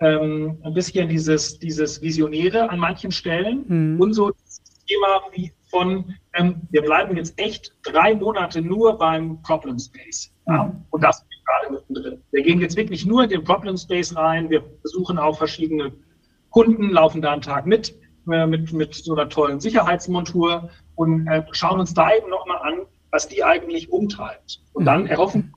ähm, ein bisschen dieses, dieses Visionäre an manchen Stellen mhm. und so das Thema wie von, ähm, wir bleiben jetzt echt drei Monate nur beim Problem Space. Ja? Mhm. Und das gerade mittendrin. Wir gehen jetzt wirklich nur in den Problem Space rein. Wir versuchen auch verschiedene Kunden laufen da einen Tag mit, äh, mit, mit so einer tollen Sicherheitsmontur und äh, schauen uns da eben nochmal an, was die eigentlich umtreibt. Und dann mhm. erhoffen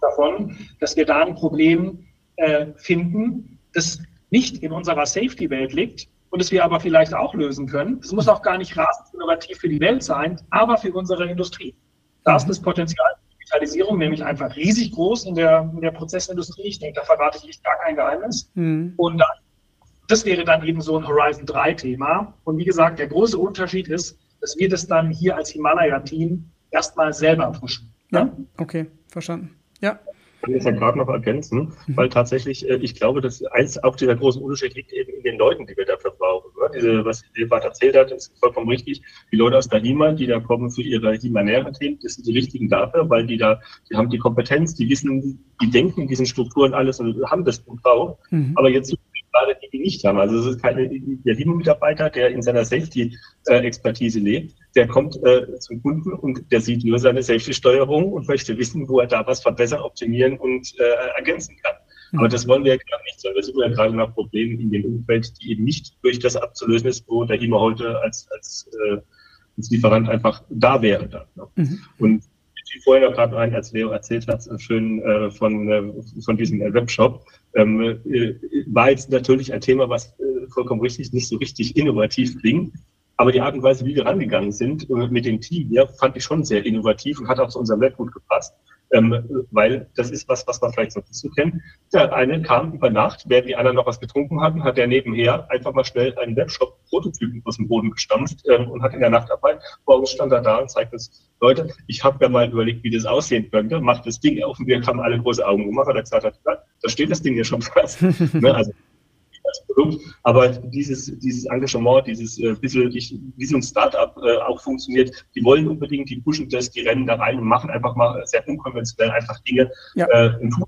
davon, dass wir da ein Problem äh, finden, das nicht in unserer Safety-Welt liegt und das wir aber vielleicht auch lösen können. Es muss auch gar nicht rasend innovativ für die Welt sein, aber für unsere Industrie. Da ist das Potenzial für Digitalisierung nämlich einfach riesig groß in der, in der Prozessindustrie. Ich denke, da verrate ich echt gar kein Geheimnis. Mhm. Und da, das wäre dann eben so ein Horizon 3-Thema. Und wie gesagt, der große Unterschied ist, dass wir das dann hier als Himalaya-Team erstmal selber pushen. Ja, okay, verstanden. Ja kann das ja gerade noch ergänzen, mhm. weil tatsächlich, äh, ich glaube, dass eins auch dieser große Unterschied liegt eben in den Leuten, die wir dafür brauchen. Ne? Diese, was Ebert erzählt hat, ist vollkommen richtig. Die Leute aus der HIMA, die da kommen für ihre himanären Themen, das sind die richtigen dafür, weil die da, die haben die Kompetenz, die wissen, die denken in diesen Strukturen alles und haben das gebraucht. Mhm. Aber jetzt gerade die, die nicht haben. Also es ist keine, der HIMA-Mitarbeiter, der in seiner Safety-Expertise lebt, der kommt äh, zum Kunden und der sieht nur seine Safety-Steuerung und möchte wissen, wo er da was verbessern, optimieren und äh, ergänzen kann. Mhm. Aber das wollen wir ja gerade nicht, sondern wir suchen ja gerade nach Problemen in dem Umfeld, die eben nicht durch das abzulösen ist, wo der HIMA heute als, als, äh, als Lieferant einfach da wäre. Da, ne? mhm. Und wie vorher noch gerade ein, als Leo erzählt hat, schön äh, von, äh, von diesem äh, Webshop, ähm, äh, war jetzt natürlich ein Thema, was äh, vollkommen richtig nicht so richtig innovativ klingt. Aber die Art und Weise, wie wir rangegangen sind äh, mit dem Team hier, fand ich schon sehr innovativ und hat auch zu unserem Web gut gepasst. Ähm, weil das ist was, was man vielleicht noch nicht so kennt. Der eine kam über Nacht, während die anderen noch was getrunken hatten, hat er nebenher einfach mal schnell einen Webshop-Prototypen aus dem Boden gestampft ähm, und hat in der Nachtarbeit, morgens stand er da und zeigt uns, Leute, ich habe ja mal überlegt, wie das aussehen könnte, macht das Ding auf und wir haben alle große Augen gemacht, weil er gesagt hat, da steht das Ding ja schon fast. ne? Also als Produkt. Aber dieses, dieses Engagement, dieses äh, bisschen, ich, wie so ein Startup äh, auch funktioniert, die wollen unbedingt, die pushen das, die rennen da rein und machen einfach mal sehr unkonventionell einfach Dinge ja. äh, und tun.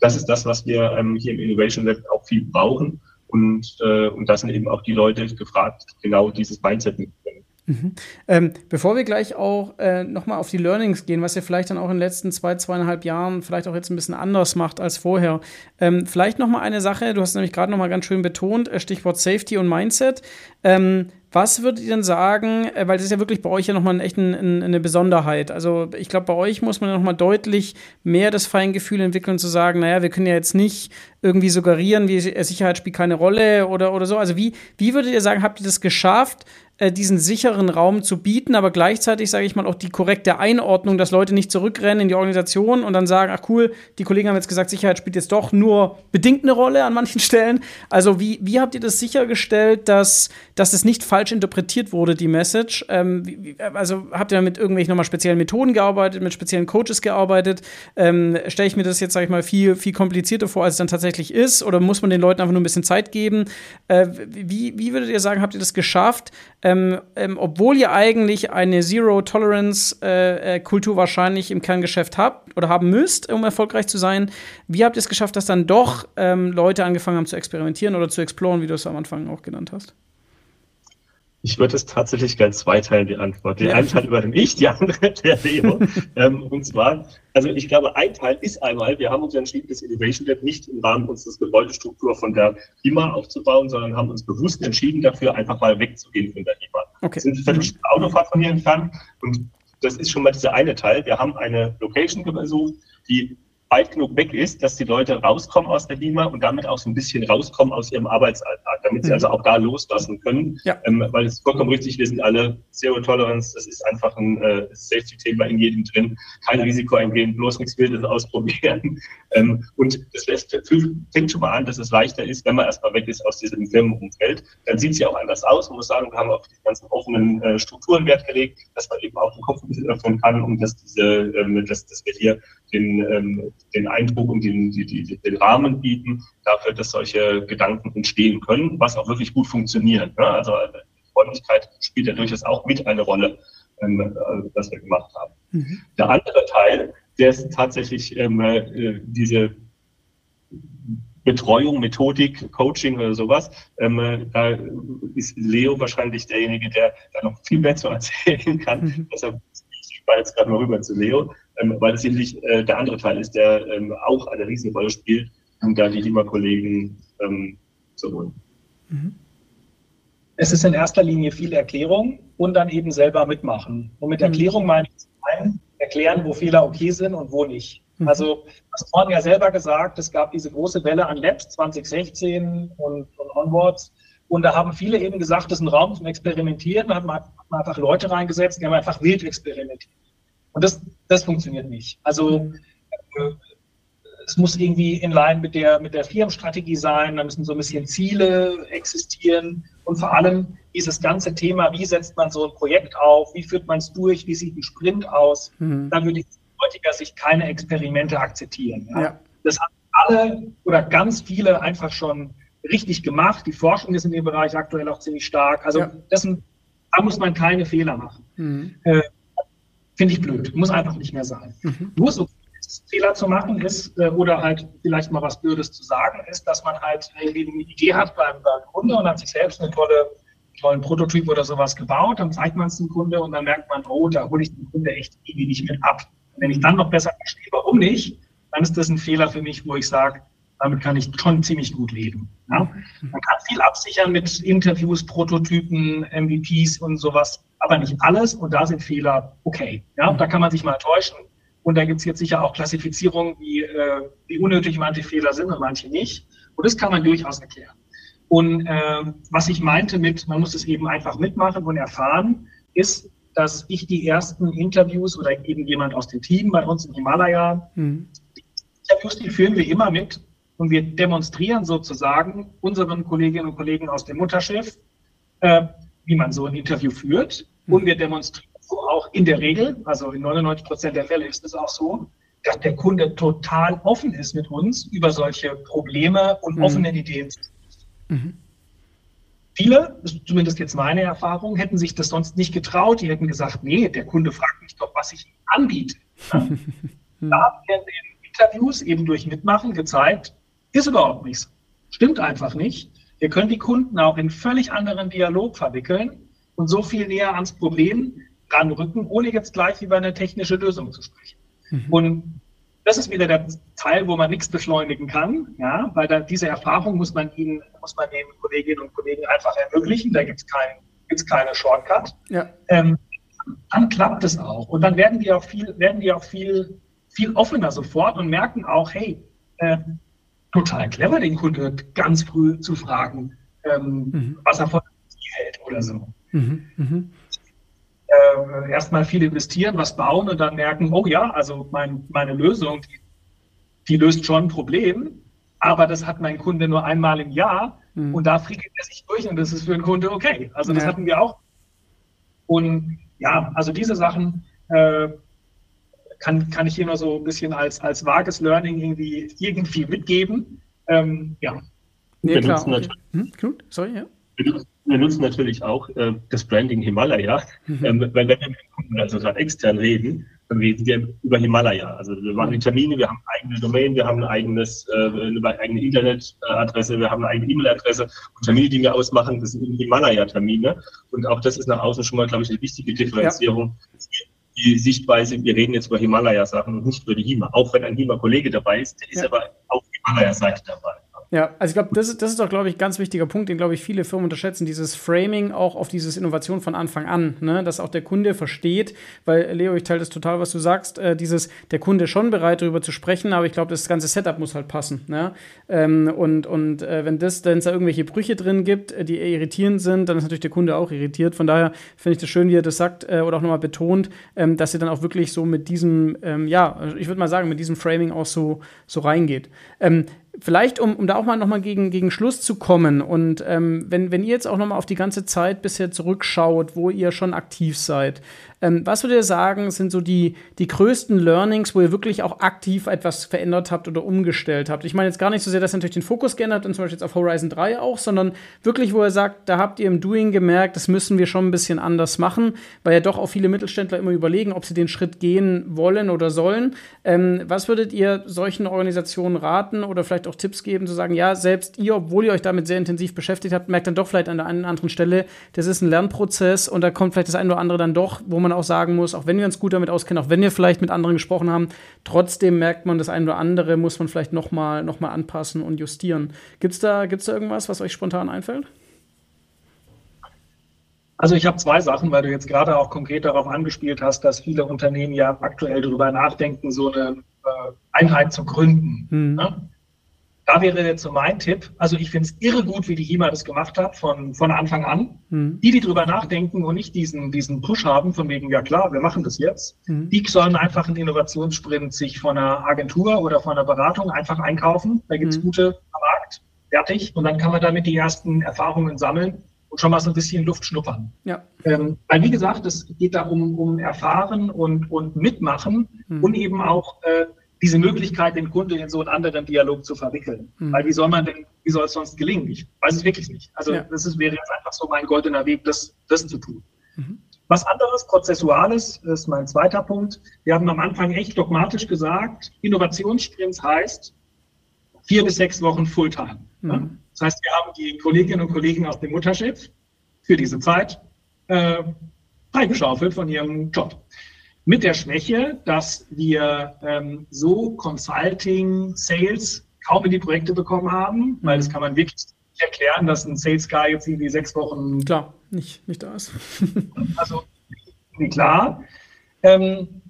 Das ist das, was wir ähm, hier im Innovation Lab auch viel brauchen. Und, äh, und da sind eben auch die Leute gefragt, genau dieses Mindset mitbringen. Mhm. Ähm, bevor wir gleich auch äh, nochmal auf die Learnings gehen, was ihr vielleicht dann auch in den letzten zwei, zweieinhalb Jahren vielleicht auch jetzt ein bisschen anders macht als vorher, ähm, vielleicht nochmal eine Sache, du hast nämlich gerade nochmal ganz schön betont, äh, Stichwort Safety und Mindset. Ähm, was würdet ihr denn sagen, äh, weil das ist ja wirklich bei euch ja nochmal echt ein, ein, eine Besonderheit. Also ich glaube, bei euch muss man ja nochmal deutlich mehr das Feingefühl entwickeln, zu sagen, naja, wir können ja jetzt nicht irgendwie suggerieren, wie Sicherheit spielt keine Rolle oder, oder so. Also wie, wie würdet ihr sagen, habt ihr das geschafft, äh, diesen sicheren Raum zu bieten, aber gleichzeitig, sage ich mal, auch die korrekte Einordnung, dass Leute nicht zurückrennen in die Organisation und dann sagen, ach cool, die Kollegen haben jetzt gesagt, Sicherheit spielt jetzt doch nur bedingt eine Rolle an manchen Stellen. Also wie, wie habt ihr das sichergestellt, dass, dass es nicht falsch interpretiert wurde, die Message? Ähm, wie, also habt ihr mit irgendwelchen nochmal speziellen Methoden gearbeitet, mit speziellen Coaches gearbeitet? Ähm, Stelle ich mir das jetzt, sage ich mal, viel, viel komplizierter vor, als es dann tatsächlich ist? Oder muss man den Leuten einfach nur ein bisschen Zeit geben? Äh, wie, wie würdet ihr sagen, habt ihr das geschafft? Ähm, ähm, obwohl ihr eigentlich eine Zero-Tolerance-Kultur äh, äh wahrscheinlich im Kerngeschäft habt oder haben müsst, um erfolgreich zu sein, wie habt ihr es geschafft, dass dann doch ähm, Leute angefangen haben zu experimentieren oder zu exploren, wie du es am Anfang auch genannt hast? Ich würde es tatsächlich gerne zweiteilen, die Antwort. Den ja. einen Teil übernehme ich, die andere der Leo. ähm, und zwar, also ich glaube, ein Teil ist einmal, wir haben uns entschieden, das Innovation Lab nicht im Rahmen unseres Gebäudestruktur von der HIMA aufzubauen, sondern haben uns bewusst entschieden dafür, einfach mal wegzugehen von der HIMA. Okay. Wir sind völlig Autofahrt von hier entfernt und das ist schon mal dieser eine Teil. Wir haben eine Location gesucht, die weit genug weg ist, dass die Leute rauskommen aus der HIMA und damit auch so ein bisschen rauskommen aus ihrem Arbeitsalltag, damit sie mhm. also auch da loslassen können. Ja. Ähm, weil es ist vollkommen richtig, wir sind alle Zero Tolerance, das ist einfach ein äh, Safety-Thema in jedem drin. Kein Risiko eingehen, bloß nichts Wildes ausprobieren. ähm, und das lässt, fängt schon mal an, dass es leichter ist, wenn man erstmal weg ist aus diesem Firmenumfeld. Dann sieht es ja auch anders aus. Man muss sagen, wir haben auf die ganzen offenen äh, Strukturen Wert gelegt, dass man eben auch den Kopf ein bisschen öffnen kann, um dass diese, ähm, dass, dass wir hier den ähm, den Eindruck und den, die, die, den Rahmen bieten dafür, dass solche Gedanken entstehen können, was auch wirklich gut funktioniert. Ne? Also Freundlichkeit spielt ja durchaus auch mit eine Rolle, ähm, was wir gemacht haben. Mhm. Der andere Teil, der ist tatsächlich ähm, äh, diese Betreuung, Methodik, Coaching oder sowas. Ähm, da ist Leo wahrscheinlich derjenige, der da noch viel mehr zu erzählen kann. Mhm. Deshalb war jetzt gerade mal rüber zu Leo ähm, weil es sicherlich äh, der andere Teil ist, der ähm, auch eine Riesenrolle spielt, um da die HIMA-Kollegen ähm, zu holen. Mhm. Es ist in erster Linie viel Erklärung und dann eben selber mitmachen. Und mit mhm. Erklärung meine ich zum einen erklären, wo Fehler okay sind und wo nicht. Mhm. Also, hast vorhin ja selber gesagt, es gab diese große Welle an Labs 2016 und, und onwards. Und da haben viele eben gesagt, das ist ein Raum zum Experimentieren. Da hat man, einfach Leute reingesetzt, die haben einfach wild experimentiert. Und das, das funktioniert nicht. Also, äh, es muss irgendwie in Line mit der, mit der Firmenstrategie sein, da müssen so ein bisschen Ziele existieren und vor allem dieses ganze Thema, wie setzt man so ein Projekt auf, wie führt man es durch, wie sieht ein Sprint aus, mhm. da würde ich aus heutiger Sicht keine Experimente akzeptieren. Ja. Ja. Das haben alle oder ganz viele einfach schon richtig gemacht. Die Forschung ist in dem Bereich aktuell auch ziemlich stark. Also ja. das, da muss man keine Fehler machen. Mhm. Äh, Finde ich blöd. Muss einfach nicht mehr sein. Mhm. Nur so Fehler zu machen ist, äh, oder halt vielleicht mal was Blödes zu sagen, ist, dass man halt irgendwie eine Idee hat beim, beim Kunde und hat sich selbst einen tolle, tollen Prototyp oder sowas gebaut, dann zeigt man es dem Kunde und dann merkt man, oh, da hole ich den Kunde echt irgendwie nicht mit ab. Und wenn ich dann noch besser verstehe, warum nicht, dann ist das ein Fehler für mich, wo ich sage, damit kann ich schon ziemlich gut leben. Ja? Man kann viel absichern mit Interviews, Prototypen, MVPs und sowas, aber nicht alles. Und da sind Fehler okay. Ja? Da kann man sich mal täuschen. Und da gibt es jetzt sicher auch Klassifizierungen, wie, äh, wie unnötig manche Fehler sind und manche nicht. Und das kann man durchaus erklären. Und äh, was ich meinte mit, man muss es eben einfach mitmachen und erfahren, ist, dass ich die ersten Interviews oder eben jemand aus dem Team bei uns im Himalaya, mhm. die Interviews, die führen wir immer mit und wir demonstrieren sozusagen unseren Kolleginnen und Kollegen aus dem Mutterschiff, äh, wie man so ein Interview führt. Mhm. Und wir demonstrieren so auch in der Regel, also in 99 Prozent der Fälle ist es auch so, dass der Kunde total offen ist mit uns über solche Probleme und mhm. offene Ideen. Mhm. Viele, zumindest jetzt meine Erfahrung, hätten sich das sonst nicht getraut. Die hätten gesagt, nee, der Kunde fragt mich doch, was ich ihm anbiete. Da haben wir in den Interviews eben durch Mitmachen gezeigt, ist überhaupt nichts. Stimmt einfach nicht. Wir können die Kunden auch in völlig anderen Dialog verwickeln und so viel näher ans Problem ranrücken, ohne jetzt gleich über eine technische Lösung zu sprechen. Mhm. Und das ist wieder der Teil, wo man nichts beschleunigen kann, ja, weil da diese Erfahrung muss man ihnen, muss man den Kolleginnen und Kollegen einfach ermöglichen. Da gibt es kein, gibt's keine Shortcut. Ja. Ähm, dann klappt es auch. Und dann werden die auch viel, werden die auch viel, viel offener sofort und merken auch, hey, äh, total clever, den Kunden ganz früh zu fragen, ähm, mhm. was er von hält oder so. Mhm. Mhm äh, erstmal viel investieren, was bauen und dann merken, oh ja, also mein, meine Lösung, die, die, löst schon ein Problem, aber das hat mein Kunde nur einmal im Jahr mhm. und da frickelt er sich durch und das ist für den Kunde okay. Also das ja. hatten wir auch. Und ja, also diese Sachen äh, kann, kann ich hier nur so ein bisschen als, als vages Learning irgendwie, irgendwie mitgeben. Ähm, ja. Nee, klar. Okay. Hm, gut, sorry, ja wir nutzen natürlich auch äh, das Branding Himalaya, mhm. ähm, weil wenn wir mit Kunden, also gerade extern reden, dann reden wir über Himalaya. Also wir machen die Termine, wir haben eine eigene Domain, wir haben ein eigenes, äh, eine eigene Internetadresse, wir haben eine eigene E-Mail-Adresse und Termine, die wir ausmachen, das sind Himalaya-Termine. Und auch das ist nach außen schon mal, glaube ich, eine wichtige Differenzierung. Ja. Die Sichtweise, wir reden jetzt über Himalaya-Sachen und nicht über die HIMA. Auch wenn ein HIMA-Kollege dabei ist, der ist ja. aber auf Himalaya-Seite dabei. Ja, also ich glaube, das ist, das ist doch, glaube ich, ein ganz wichtiger Punkt, den, glaube ich, viele Firmen unterschätzen, dieses Framing auch auf dieses Innovation von Anfang an, ne? dass auch der Kunde versteht, weil, Leo, ich teile das total, was du sagst, äh, dieses, der Kunde schon bereit, darüber zu sprechen, aber ich glaube, das ganze Setup muss halt passen. Ne? Ähm, und und äh, wenn das, wenn es da irgendwelche Brüche drin gibt, äh, die irritierend sind, dann ist natürlich der Kunde auch irritiert. Von daher finde ich das schön, wie er das sagt äh, oder auch nochmal betont, ähm, dass er dann auch wirklich so mit diesem, ähm, ja, ich würde mal sagen, mit diesem Framing auch so, so reingeht. Ähm, vielleicht, um, um da auch mal nochmal gegen, gegen Schluss zu kommen und ähm, wenn, wenn ihr jetzt auch nochmal auf die ganze Zeit bisher zurückschaut, wo ihr schon aktiv seid, ähm, was würdet ihr sagen, sind so die, die größten Learnings, wo ihr wirklich auch aktiv etwas verändert habt oder umgestellt habt? Ich meine jetzt gar nicht so sehr, dass ihr natürlich den Fokus geändert und zum Beispiel jetzt auf Horizon 3 auch, sondern wirklich, wo ihr sagt, da habt ihr im Doing gemerkt, das müssen wir schon ein bisschen anders machen, weil ja doch auch viele Mittelständler immer überlegen, ob sie den Schritt gehen wollen oder sollen. Ähm, was würdet ihr solchen Organisationen raten oder vielleicht auch Tipps geben, zu sagen, ja, selbst ihr, obwohl ihr euch damit sehr intensiv beschäftigt habt, merkt dann doch vielleicht an der einen oder anderen Stelle, das ist ein Lernprozess und da kommt vielleicht das eine oder andere dann doch, wo man auch sagen muss, auch wenn wir uns gut damit auskennen, auch wenn wir vielleicht mit anderen gesprochen haben, trotzdem merkt man, das eine oder andere muss man vielleicht noch mal, noch mal anpassen und justieren. Gibt es da, gibt's da irgendwas, was euch spontan einfällt? Also ich habe zwei Sachen, weil du jetzt gerade auch konkret darauf angespielt hast, dass viele Unternehmen ja aktuell darüber nachdenken, so eine Einheit zu gründen. Mhm. Ne? Da wäre jetzt so mein Tipp. Also ich finde es irre gut, wie die HIMA das gemacht hat von, von Anfang an. Mhm. Die, die drüber nachdenken und nicht diesen, diesen Push haben, von wegen, ja klar, wir machen das jetzt, mhm. die sollen einfach einen Innovationssprint sich von einer Agentur oder von einer Beratung einfach einkaufen. Da gibt's mhm. gute am Markt, fertig. Und dann kann man damit die ersten Erfahrungen sammeln und schon mal so ein bisschen Luft schnuppern. Ja. Ähm, weil wie gesagt, es geht da um, um Erfahren und, und Mitmachen mhm. und eben auch äh, diese Möglichkeit, den Kunde in so einen anderen Dialog zu verwickeln. Mhm. Weil wie soll man denn, wie soll es sonst gelingen? Ich weiß es wirklich nicht. Also ja. das ist, wäre jetzt einfach so mein goldener Weg, das, das zu tun. Mhm. Was anderes, Prozessuales, ist mein zweiter Punkt. Wir haben am Anfang echt dogmatisch gesagt, Innovationssprints heißt vier bis sechs Wochen Fulltime. Mhm. Das heißt, wir haben die Kolleginnen und Kollegen aus dem Mutterschiff für diese Zeit äh, freigeschaufelt von ihrem Job. Mit der Schwäche, dass wir ähm, so Consulting, Sales kaum in die Projekte bekommen haben, weil das kann man wirklich nicht erklären, dass ein Sales Guy jetzt irgendwie sechs Wochen. Klar, nicht, nicht da ist. also, klar. Ähm,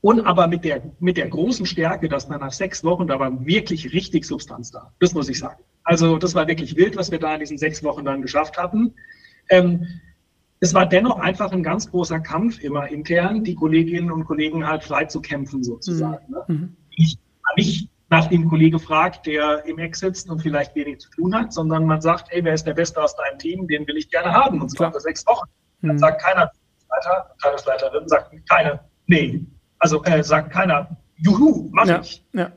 und aber mit der, mit der großen Stärke, dass man nach sechs Wochen, da war wirklich richtig Substanz da. Das muss ich sagen. Also, das war wirklich wild, was wir da in diesen sechs Wochen dann geschafft hatten. Ähm, es war dennoch einfach ein ganz großer Kampf immer intern, die Kolleginnen und Kollegen halt frei zu kämpfen sozusagen. Ne? Mhm. Ne? Ich nicht nach dem Kollege fragt, der im Eck sitzt und vielleicht wenig zu tun hat, sondern man sagt, ey, wer ist der Beste aus deinem Team, den will ich gerne haben und zwar für sechs Wochen. Mhm. Dann sagt keiner, Leiter, Tagesleiterin, sagt keine, nee. Also äh, sagt keiner, juhu, mach ja. ich. Ja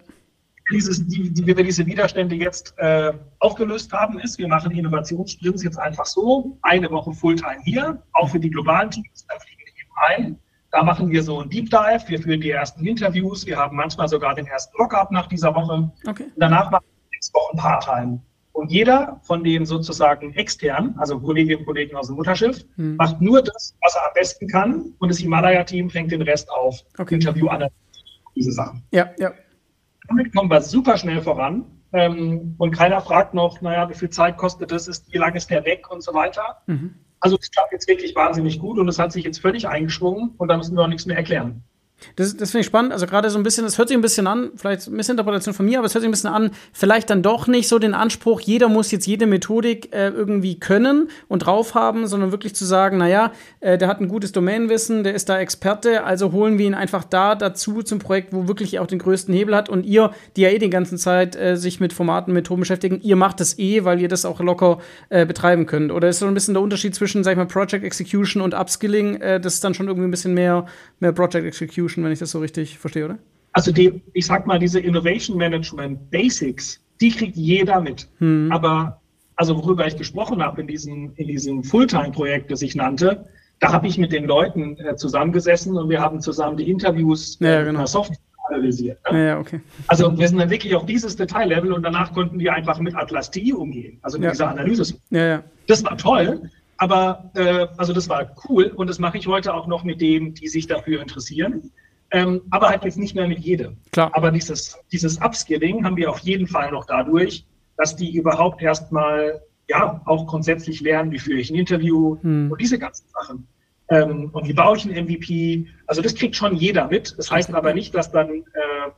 dieses, die, die, wie wir diese Widerstände jetzt äh, aufgelöst haben, ist, wir machen Innovationssprints jetzt einfach so, eine Woche Fulltime hier, auch für die globalen Teams, da fliegen wir eben ein. Da machen wir so ein Deep Dive, wir führen die ersten Interviews, wir haben manchmal sogar den ersten Lockup nach dieser Woche. Okay. danach machen wir sechs Wochen Part-Time. Und jeder von den sozusagen extern, also Kolleginnen und Kollegen aus dem Mutterschiff, hm. macht nur das, was er am besten kann und das Himalaya-Team fängt den Rest auf. Okay. Interview an diese Sachen. Ja, ja. Damit kommen wir super schnell voran. Ähm, und keiner fragt noch, naja, wie viel Zeit kostet das, ist, wie lange ist der weg und so weiter. Mhm. Also es klappt jetzt wirklich wahnsinnig gut und es hat sich jetzt völlig eingeschwungen und da müssen wir auch nichts mehr erklären. Das, das finde ich spannend. Also gerade so ein bisschen, das hört sich ein bisschen an, vielleicht Missinterpretation von mir, aber es hört sich ein bisschen an, vielleicht dann doch nicht so den Anspruch, jeder muss jetzt jede Methodik äh, irgendwie können und drauf haben, sondern wirklich zu sagen, naja, äh, der hat ein gutes Domainwissen, der ist da Experte, also holen wir ihn einfach da dazu zum Projekt, wo wirklich auch den größten Hebel hat. Und ihr, die ja eh die ganze Zeit äh, sich mit Formaten, Methoden beschäftigen, ihr macht das eh, weil ihr das auch locker äh, betreiben könnt. Oder ist so ein bisschen der Unterschied zwischen, sag ich mal, Project Execution und Upskilling? Äh, das ist dann schon irgendwie ein bisschen mehr, mehr Project Execution Execution, wenn ich das so richtig verstehe, oder? Also die, ich sag mal, diese Innovation Management Basics, die kriegt jeder mit. Hm. Aber also worüber ich gesprochen habe in diesem, in diesem Fulltime-Projekt, das ich nannte, da habe ich mit den Leuten äh, zusammengesessen und wir haben zusammen die Interviews ja, äh, genau. Software analysiert. Ne? Ja, okay. Also wir sind dann wirklich auf dieses Detaillevel und danach konnten wir einfach mit Atlas T umgehen, also mit ja. dieser Analyse. Ja, ja. Das war toll, aber äh, also das war cool und das mache ich heute auch noch mit denen, die sich dafür interessieren. Ähm, aber halt jetzt nicht mehr mit jedem. Klar. Aber dieses, dieses Upskilling haben wir auf jeden Fall noch dadurch, dass die überhaupt erstmal ja auch grundsätzlich lernen, wie führe ich ein Interview hm. und diese ganzen Sachen. Ähm, und wie baue ich ein MVP? Also das kriegt schon jeder mit. Das heißt aber nicht, dass dann äh,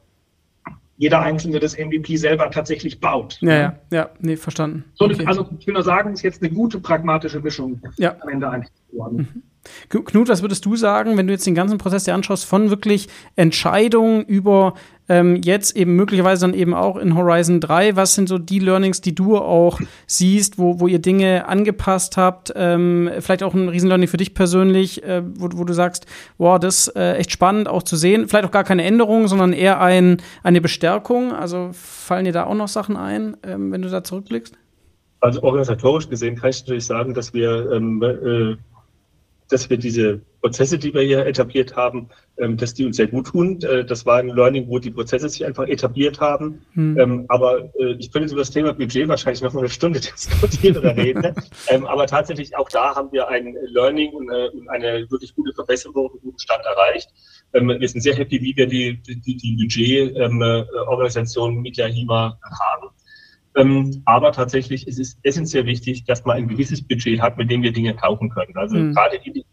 jeder Einzelne das MVP selber tatsächlich baut. Ja, ja, ja, nee, verstanden. So, okay. Also ich will nur sagen, es ist jetzt eine gute pragmatische Mischung ja. am Ende eigentlich geworden. Mhm. Knut, was würdest du sagen, wenn du jetzt den ganzen Prozess dir anschaust, von wirklich Entscheidungen über ähm, jetzt eben möglicherweise dann eben auch in Horizon 3, was sind so die Learnings, die du auch siehst, wo, wo ihr Dinge angepasst habt? Ähm, vielleicht auch ein Riesenlearning für dich persönlich, äh, wo, wo du sagst, wow, das ist äh, echt spannend auch zu sehen. Vielleicht auch gar keine Änderung, sondern eher ein, eine Bestärkung. Also fallen dir da auch noch Sachen ein, ähm, wenn du da zurückblickst? Also organisatorisch gesehen kann ich natürlich sagen, dass wir ähm, äh, dass wir diese Prozesse, die wir hier etabliert haben, ähm, dass die uns sehr gut tun. Äh, das war ein Learning, wo die Prozesse sich einfach etabliert haben. Hm. Ähm, aber äh, ich könnte über das Thema Budget wahrscheinlich noch mal eine Stunde diskutieren oder reden. ähm, aber tatsächlich auch da haben wir ein Learning und eine, äh, wirklich gute Verbesserung, einen guten Stand erreicht. Wir sind sehr happy, wie wir die, die, die Budgetorganisation äh, mit der HIMA haben. Ähm, aber tatsächlich ist es essentiell wichtig, dass man ein gewisses Budget hat, mit dem wir Dinge kaufen können. Also mhm. gerade in die,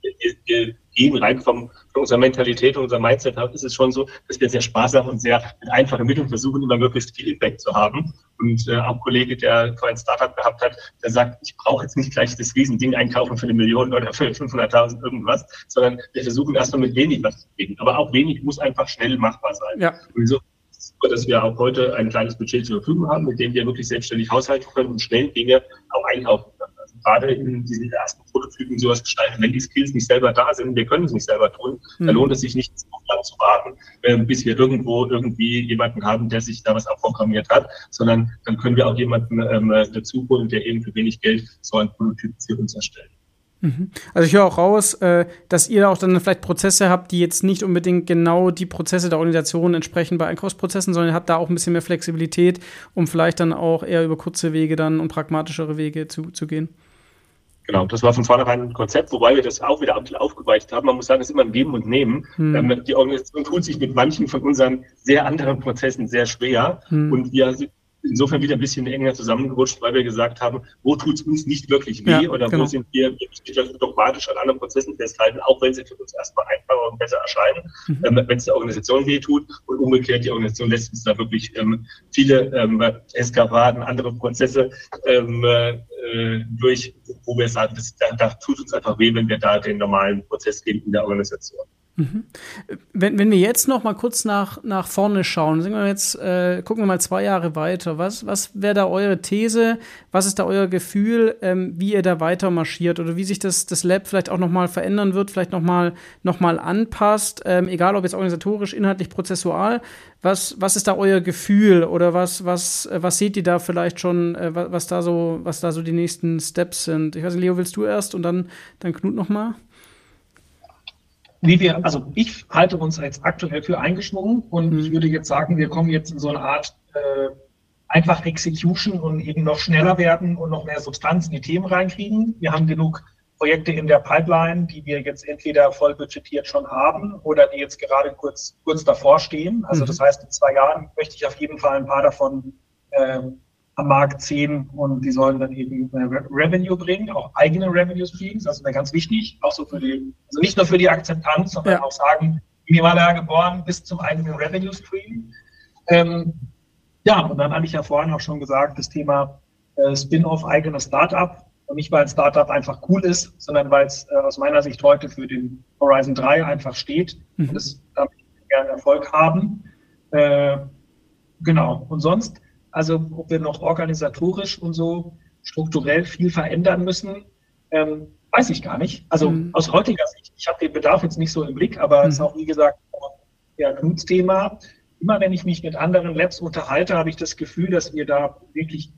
wir gehen rein vom, von unserer Mentalität und unser Mindset ist es schon so, dass wir sehr sparsam und sehr mit einfachen Mitteln versuchen, immer möglichst viel Impact zu haben. Und äh, auch ein Kollege, der vorhin ein Startup gehabt hat, der sagt, ich brauche jetzt nicht gleich das Riesending einkaufen für eine Million oder für 500.000 irgendwas, sondern wir versuchen erstmal mit wenig was zu kriegen. Aber auch wenig muss einfach schnell machbar sein. Ja. Und so dass wir auch heute ein kleines Budget zur Verfügung haben, mit dem wir wirklich selbstständig haushalten können und schnell Dinge auch einkaufen können. Also gerade in diesen ersten Prototypen sowas gestalten, wenn die Skills nicht selber da sind, wir können es nicht selber tun, mhm. dann lohnt es sich nicht, zu warten, äh, bis wir irgendwo irgendwie jemanden haben, der sich da was auch programmiert hat, sondern dann können wir auch jemanden ähm, dazu holen, der eben für wenig Geld so ein Prototyp für uns erstellt. Mhm. Also ich höre auch raus, äh, dass ihr auch dann vielleicht Prozesse habt, die jetzt nicht unbedingt genau die Prozesse der Organisation entsprechen bei Einkaufsprozessen, sondern ihr habt da auch ein bisschen mehr Flexibilität, um vielleicht dann auch eher über kurze Wege dann und pragmatischere Wege zu, zu gehen. Genau, das war von vornherein ein Konzept, wobei wir das auch wieder aufgeweicht haben. Man muss sagen, es ist immer ein Geben und Nehmen. Hm. Ähm, die Organisation tut sich mit manchen von unseren sehr anderen Prozessen sehr schwer. Hm. Und wir insofern wieder ein bisschen enger zusammengerutscht, weil wir gesagt haben, wo tut es uns nicht wirklich weh ja, oder genau. wo sind wir wirklich dogmatisch an anderen Prozessen festhalten, auch wenn sie für uns erstmal einfacher und besser erscheinen, mhm. ähm, wenn es der Organisation weh tut und umgekehrt die Organisation lässt uns da wirklich ähm, viele ähm, Eskapaden, andere Prozesse ähm, äh, durch, wo wir sagen, das, da, da tut uns einfach weh, wenn wir da den normalen Prozess geben in der Organisation. Mhm. Wenn, wenn wir jetzt noch mal kurz nach, nach vorne schauen, sind wir jetzt, äh, gucken wir mal zwei Jahre weiter. Was, was wäre da eure These? Was ist da euer Gefühl, ähm, wie ihr da weiter marschiert oder wie sich das, das Lab vielleicht auch noch mal verändern wird, vielleicht noch mal, noch mal anpasst, ähm, egal ob jetzt organisatorisch, inhaltlich, prozessual. Was, was ist da euer Gefühl oder was, was, äh, was seht ihr da vielleicht schon, äh, was, was, da so, was da so die nächsten Steps sind? Ich weiß nicht, Leo, willst du erst und dann, dann Knut noch mal? Wie wir, also ich halte uns als aktuell für eingeschwungen und mhm. ich würde jetzt sagen, wir kommen jetzt in so eine Art äh, einfach Execution und eben noch schneller werden und noch mehr Substanz in die Themen reinkriegen. Wir haben genug Projekte in der Pipeline, die wir jetzt entweder voll budgetiert schon haben oder die jetzt gerade kurz, kurz davor stehen. Also mhm. das heißt, in zwei Jahren möchte ich auf jeden Fall ein paar davon ähm, am Markt ziehen und die sollen dann eben äh, Revenue bringen, auch eigene Revenue Streams. Das ist mir ganz wichtig, auch so für die, also nicht nur für die Akzeptanz, sondern ja. auch sagen, mir war da geboren bis zum eigenen Revenue Stream. Ähm, ja, und dann hatte ich ja vorhin auch schon gesagt, das Thema äh, Spin-off eigenes Startup. Und nicht, weil ein Startup einfach cool ist, sondern weil es äh, aus meiner Sicht heute für den Horizon 3 einfach steht mhm. und das damit gerne Erfolg haben. Äh, genau. Und sonst also ob wir noch organisatorisch und so strukturell viel verändern müssen, ähm, weiß ich gar nicht. Also mhm. aus heutiger Sicht, ich habe den Bedarf jetzt nicht so im Blick, aber es mhm. ist auch, wie gesagt, ja, Knuts Thema. Immer wenn ich mich mit anderen Labs unterhalte, habe ich das Gefühl, dass wir da wirklich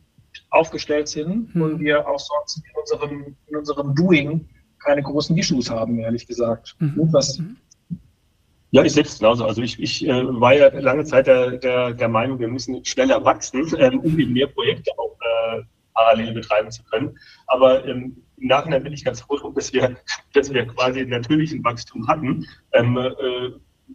aufgestellt sind mhm. und wir auch sonst in unserem, in unserem Doing keine großen Issues haben, ehrlich gesagt. Mhm. Was, mhm. Ja, ich selbst genauso. Also ich, ich äh, war ja lange Zeit der, der, der Meinung, wir müssen schneller wachsen, ähm, um eben mehr Projekte auch äh, parallel betreiben zu können. Aber ähm, im Nachhinein bin ich ganz froh, dass wir, dass wir quasi natürlichen Wachstum hatten, ähm, äh,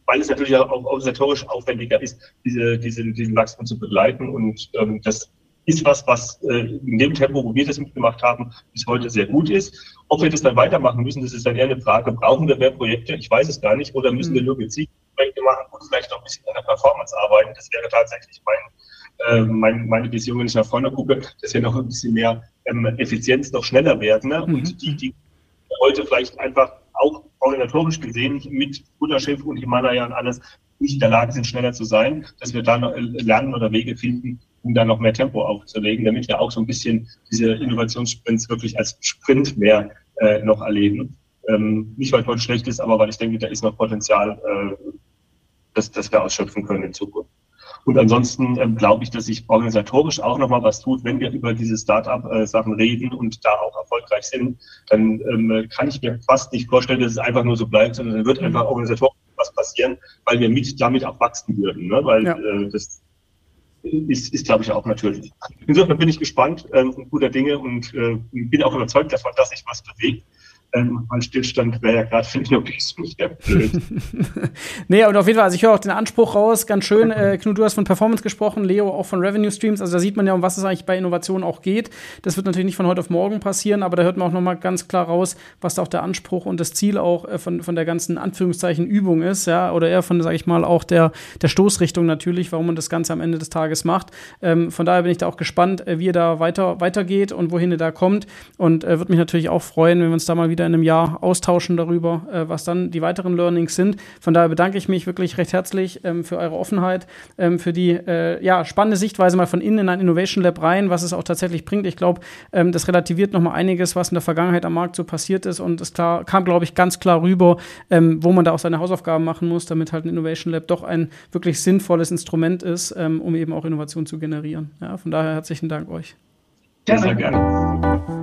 weil es natürlich auch organisatorisch aufwendiger ist, diese, diese, diesen Wachstum zu begleiten. Und ähm, das ist was, was äh, in dem Tempo, wo wir das mitgemacht haben, bis heute sehr gut ist. Ob wir das dann weitermachen müssen, das ist dann eher eine Frage. Brauchen wir mehr Projekte? Ich weiß es gar nicht. Oder müssen wir mhm. nur gezielt Projekte machen und vielleicht noch ein bisschen an der Performance arbeiten? Das wäre tatsächlich mein, äh, mein, meine Vision, wenn ich nach vorne gucke, dass wir noch ein bisschen mehr ähm, Effizienz noch schneller werden. Ne? Mhm. Und die, die heute vielleicht einfach auch organisatorisch gesehen mit Mutterschiff und Himalaya und alles nicht in der Lage sind, schneller zu sein, dass wir da noch lernen oder Wege finden, um da noch mehr Tempo aufzulegen, damit wir auch so ein bisschen diese Innovationssprints wirklich als Sprint mehr äh, noch erleben. Ähm, nicht, weil heute schlecht ist, aber weil ich denke, da ist noch Potenzial, äh, das, das wir ausschöpfen können in Zukunft. Und ansonsten ähm, glaube ich, dass sich organisatorisch auch nochmal was tut, wenn wir über diese Start-up-Sachen reden und da auch erfolgreich sind, dann ähm, kann ich mir fast nicht vorstellen, dass es einfach nur so bleibt, sondern dann wird einfach organisatorisch was passieren, weil wir mit damit auch wachsen würden. Ne? Weil ja. äh, das ist, ist glaube ich, auch natürlich. Insofern bin ich gespannt, ähm, guter Dinge und äh, bin auch überzeugt davon, dass sich was bewegt. Ähm, weil Stillstand wäre ja gerade für den Lobbyismus ja blöd. nee, und auf jeden Fall, also ich höre auch den Anspruch raus, ganz schön. Äh, Knut, du hast von Performance gesprochen, Leo auch von Revenue Streams. Also da sieht man ja, um was es eigentlich bei Innovationen auch geht. Das wird natürlich nicht von heute auf morgen passieren, aber da hört man auch nochmal ganz klar raus, was da auch der Anspruch und das Ziel auch äh, von, von der ganzen Anführungszeichen Übung ist, ja, oder eher von, sage ich mal, auch der, der Stoßrichtung natürlich, warum man das Ganze am Ende des Tages macht. Ähm, von daher bin ich da auch gespannt, äh, wie ihr da weiter, weitergeht und wohin ihr da kommt. Und äh, würde mich natürlich auch freuen, wenn wir uns da mal wieder in einem Jahr austauschen darüber, äh, was dann die weiteren Learnings sind. Von daher bedanke ich mich wirklich recht herzlich ähm, für eure Offenheit, ähm, für die äh, ja, spannende Sichtweise mal von innen in ein Innovation Lab rein, was es auch tatsächlich bringt. Ich glaube, ähm, das relativiert nochmal einiges, was in der Vergangenheit am Markt so passiert ist. Und es klar, kam, glaube ich, ganz klar rüber, ähm, wo man da auch seine Hausaufgaben machen muss, damit halt ein Innovation Lab doch ein wirklich sinnvolles Instrument ist, ähm, um eben auch Innovation zu generieren. Ja, von daher herzlichen Dank euch. Ja, sehr gerne.